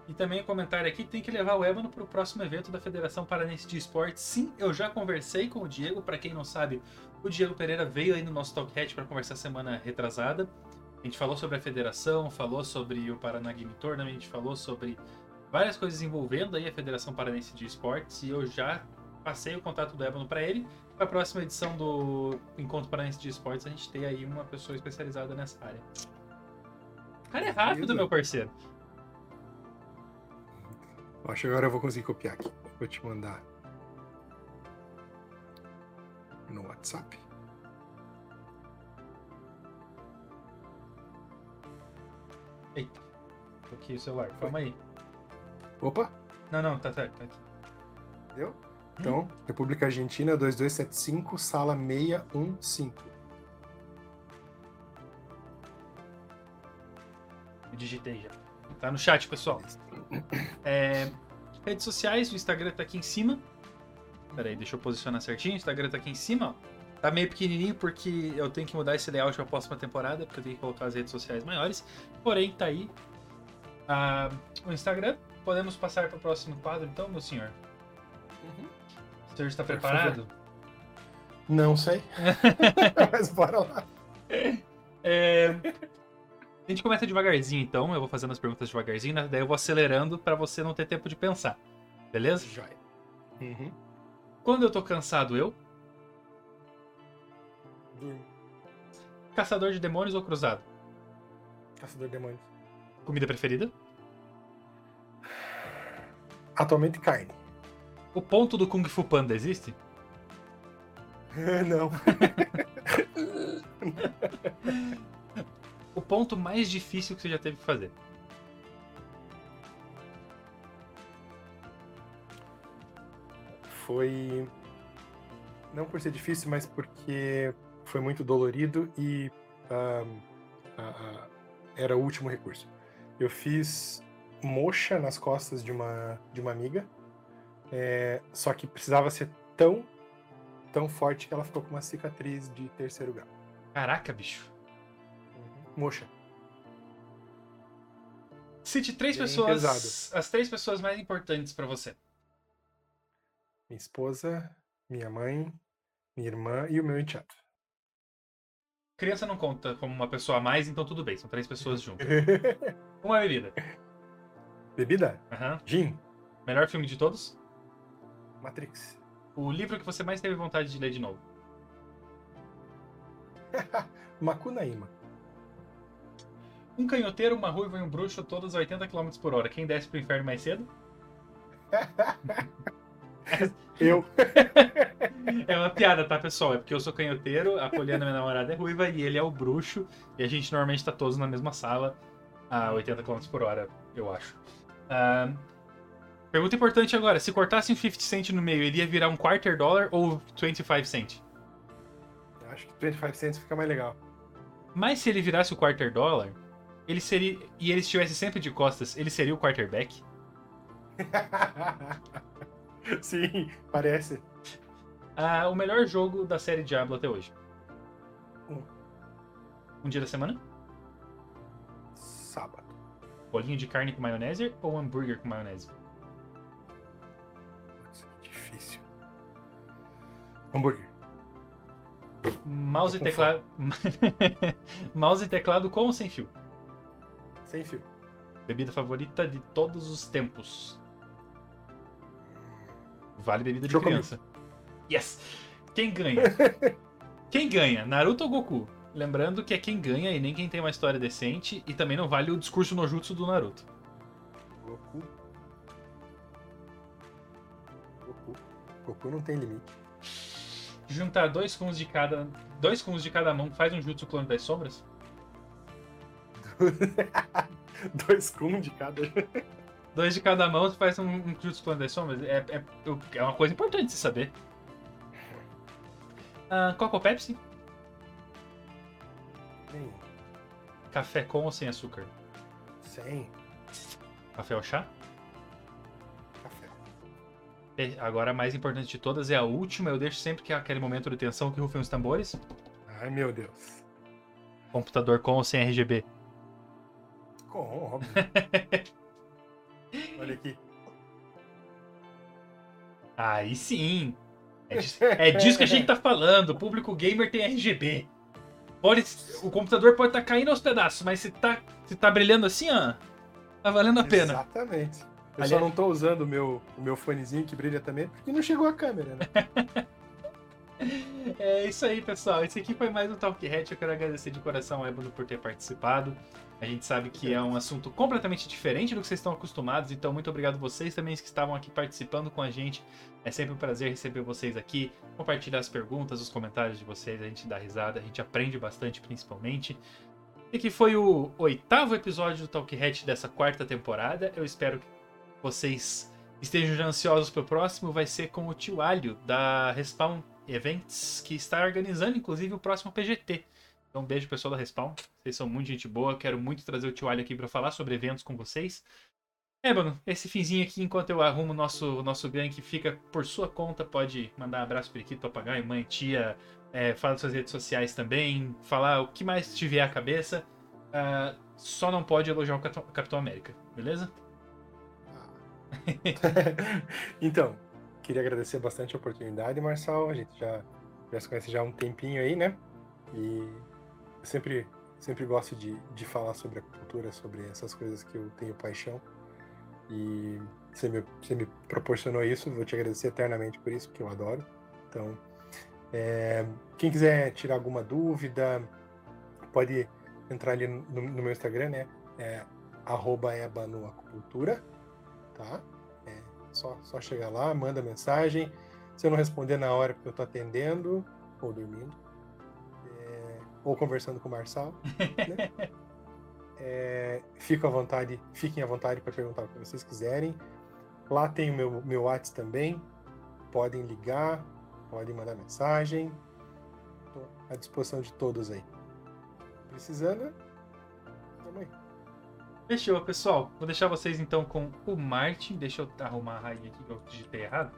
E também um comentário aqui, tem que levar o Ébano pro próximo evento da Federação Paranense de Esportes. Sim, eu já conversei com o Diego, Pra quem não sabe, o Diego Pereira veio aí no nosso Talkhead para conversar semana retrasada. A gente falou sobre a federação, falou sobre o Paraná Game Tournament, a gente falou sobre várias coisas envolvendo aí a Federação Paranense de Esportes e eu já passei o contato do Ébano para ele. Para a próxima edição do Encontro Paranense de Esportes, a gente tem aí uma pessoa especializada nessa área. Cara é rápido, meu parceiro. Acho que agora eu vou conseguir copiar aqui. Vou te mandar no WhatsApp. Eita. Aqui o celular. Calma aí. Opa, Não, não, tá certo. Tá aqui. deu? Então, República Argentina 2275, sala 615. Digitei já. Tá no chat, pessoal. É, redes sociais, o Instagram tá aqui em cima. Pera aí, deixa eu posicionar certinho. O Instagram tá aqui em cima. ó. Tá meio pequenininho porque eu tenho que mudar esse layout pra próxima temporada, porque eu tenho que colocar as redes sociais maiores. Porém, tá aí ah, o Instagram. Podemos passar para o próximo quadro, então, meu senhor? O senhor está preparado? Não sei. Mas bora lá. É, A gente começa devagarzinho, então. Eu vou fazendo as perguntas devagarzinho, né? daí eu vou acelerando pra você não ter tempo de pensar. Beleza? Joia. Uhum. Quando eu tô cansado, eu? Durmo. Caçador de demônios ou cruzado? Caçador de demônios. Comida preferida? Atualmente carne. O ponto do Kung Fu Panda existe? Não. O ponto mais difícil que você já teve que fazer? Foi. Não por ser difícil, mas porque foi muito dolorido e ahm, a- a- era o último recurso. Eu fiz mocha nas costas de uma, de uma amiga, é, só que precisava ser tão, tão forte que ela ficou com uma cicatriz de terceiro grau. Caraca, bicho. Mocha. Cite três Bem pessoas. pesado. As três pessoas mais importantes pra você. Minha esposa, minha mãe, minha irmã e o meu enteado. Criança não conta como uma pessoa a mais, então tudo bem, são três pessoas juntas. Uma bebida. Bebida? Aham. Gin? Melhor filme de todos? Matrix. O livro que você mais teve vontade de ler de novo? Macunaíma. Um canhoteiro, uma ruiva e um bruxo, todos a 80 km por hora. Quem desce pro inferno mais cedo? Eu. É uma piada, tá, pessoal? É porque eu sou canhoteiro, a Poliana, minha namorada, é ruiva e ele é o bruxo. E a gente normalmente tá todos na mesma sala a 80 km por hora, eu acho. Ah, pergunta importante agora: se cortasse um 50 cent no meio, ele ia virar um quarter dólar ou 25 cent? Acho que 25 cents fica mais legal. Mas se ele virasse o quarter dólar, ele seria. E ele estivesse sempre de costas, ele seria o quarterback? Sim, parece. Ah, o melhor jogo da série Diablo até hoje. Um. Um dia da semana? Sábado. Bolinho de carne com maionese ou hambúrguer com maionese? Nossa, que difícil. Hambúrguer. Mouse e teclado. Mouse e teclado com ou sem fio? Sem fio. Bebida favorita de todos os tempos. Vale bebida de Chocomilk. criança. Yes! Quem ganha? quem ganha? Naruto ou Goku? Lembrando que é quem ganha e nem quem tem uma história decente. E também não vale o discurso no jutsu do Naruto. Goku. Goku. Goku não tem limite. Juntar dois kuns de cada. Dois kuns de cada mão faz um jutsu clone das sombras? Dois Kun de cada. Dois de cada mão faz um, um jutsu das sombras? É, é, é uma coisa importante de saber. Ah, Coca ou Pepsi? Nenhum. Café com ou sem açúcar? Sem. Café ou chá? Café. E agora a mais importante de todas é a última. Eu deixo sempre que é aquele momento de tensão que rufem os tambores. Ai, meu Deus. Computador com ou sem RGB? Com, óbvio. Olha aqui. Aí sim. É, dis- é disso que a gente tá falando. O público gamer tem RGB. Pode, o computador pode estar caindo aos pedaços, mas se tá, se tá brilhando assim, ó, tá valendo a pena. Exatamente. Eu Aliás- só não tô usando o meu, o meu fonezinho que brilha também, porque não chegou a câmera, né? É isso aí, pessoal. Esse aqui foi mais um Talk Hat. Eu quero agradecer de coração ao Ébano por ter participado. A gente sabe que é um assunto completamente diferente do que vocês estão acostumados, então muito obrigado vocês também que estavam aqui participando com a gente. É sempre um prazer receber vocês aqui, compartilhar as perguntas, os comentários de vocês, a gente dá risada, a gente aprende bastante principalmente. E que foi o oitavo episódio do Talk Hat dessa quarta temporada. Eu espero que vocês estejam já ansiosos pro próximo. Vai ser com o Tio Alho da Respawn Events, que está organizando inclusive o próximo PGT. Então, um beijo pessoal da Respawn. Vocês são muito gente boa. Quero muito trazer o Tio Alho aqui para falar sobre eventos com vocês. Ébano, esse finzinho aqui, enquanto eu arrumo o nosso, nosso gank, fica por sua conta. Pode mandar um abraço periquito, papagaio, mãe, tia. É, fala suas redes sociais também. Falar o que mais te vier à cabeça. Ah, só não pode elogiar o Capitão- Capitão América, beleza? então, queria agradecer bastante a oportunidade, Marçal. A gente já, já se conhece já há um tempinho aí, né? E sempre, sempre gosto de, de falar sobre a cultura, sobre essas coisas que eu tenho paixão. E você me, você me proporcionou isso, vou te agradecer eternamente por isso, porque eu adoro. Então, é, quem quiser tirar alguma dúvida, pode entrar ali no, no meu Instagram, né? É arroba ebanoacupuntura, tá? Só, só chegar lá, manda mensagem. Se eu não responder na hora porque eu tô atendendo ou dormindo, é, ou conversando com o Marçal, né? É, fico à vontade, fiquem à vontade para perguntar o que vocês quiserem. Lá tem o meu, meu WhatsApp também. Podem ligar, podem mandar mensagem. Estou à disposição de todos aí. Precisando. Fechou, pessoal. Vou deixar vocês então com o Martin. Deixa eu arrumar a rainha aqui que eu digitei errado.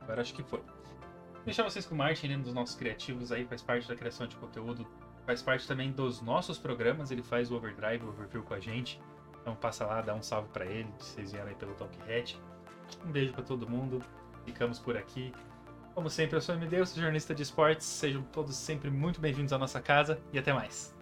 Agora acho que foi. Vou deixar vocês com o Martin, ele é um dos nossos criativos aí, faz parte da criação de conteúdo, faz parte também dos nossos programas, ele faz o Overdrive, o Overview com a gente. Então passa lá, dá um salve pra ele, vocês vieram aí pelo Talk Hat. Um beijo pra todo mundo. Ficamos por aqui. Como sempre, eu sou o MD, eu sou jornalista de esportes. Sejam todos sempre muito bem-vindos à nossa casa e até mais.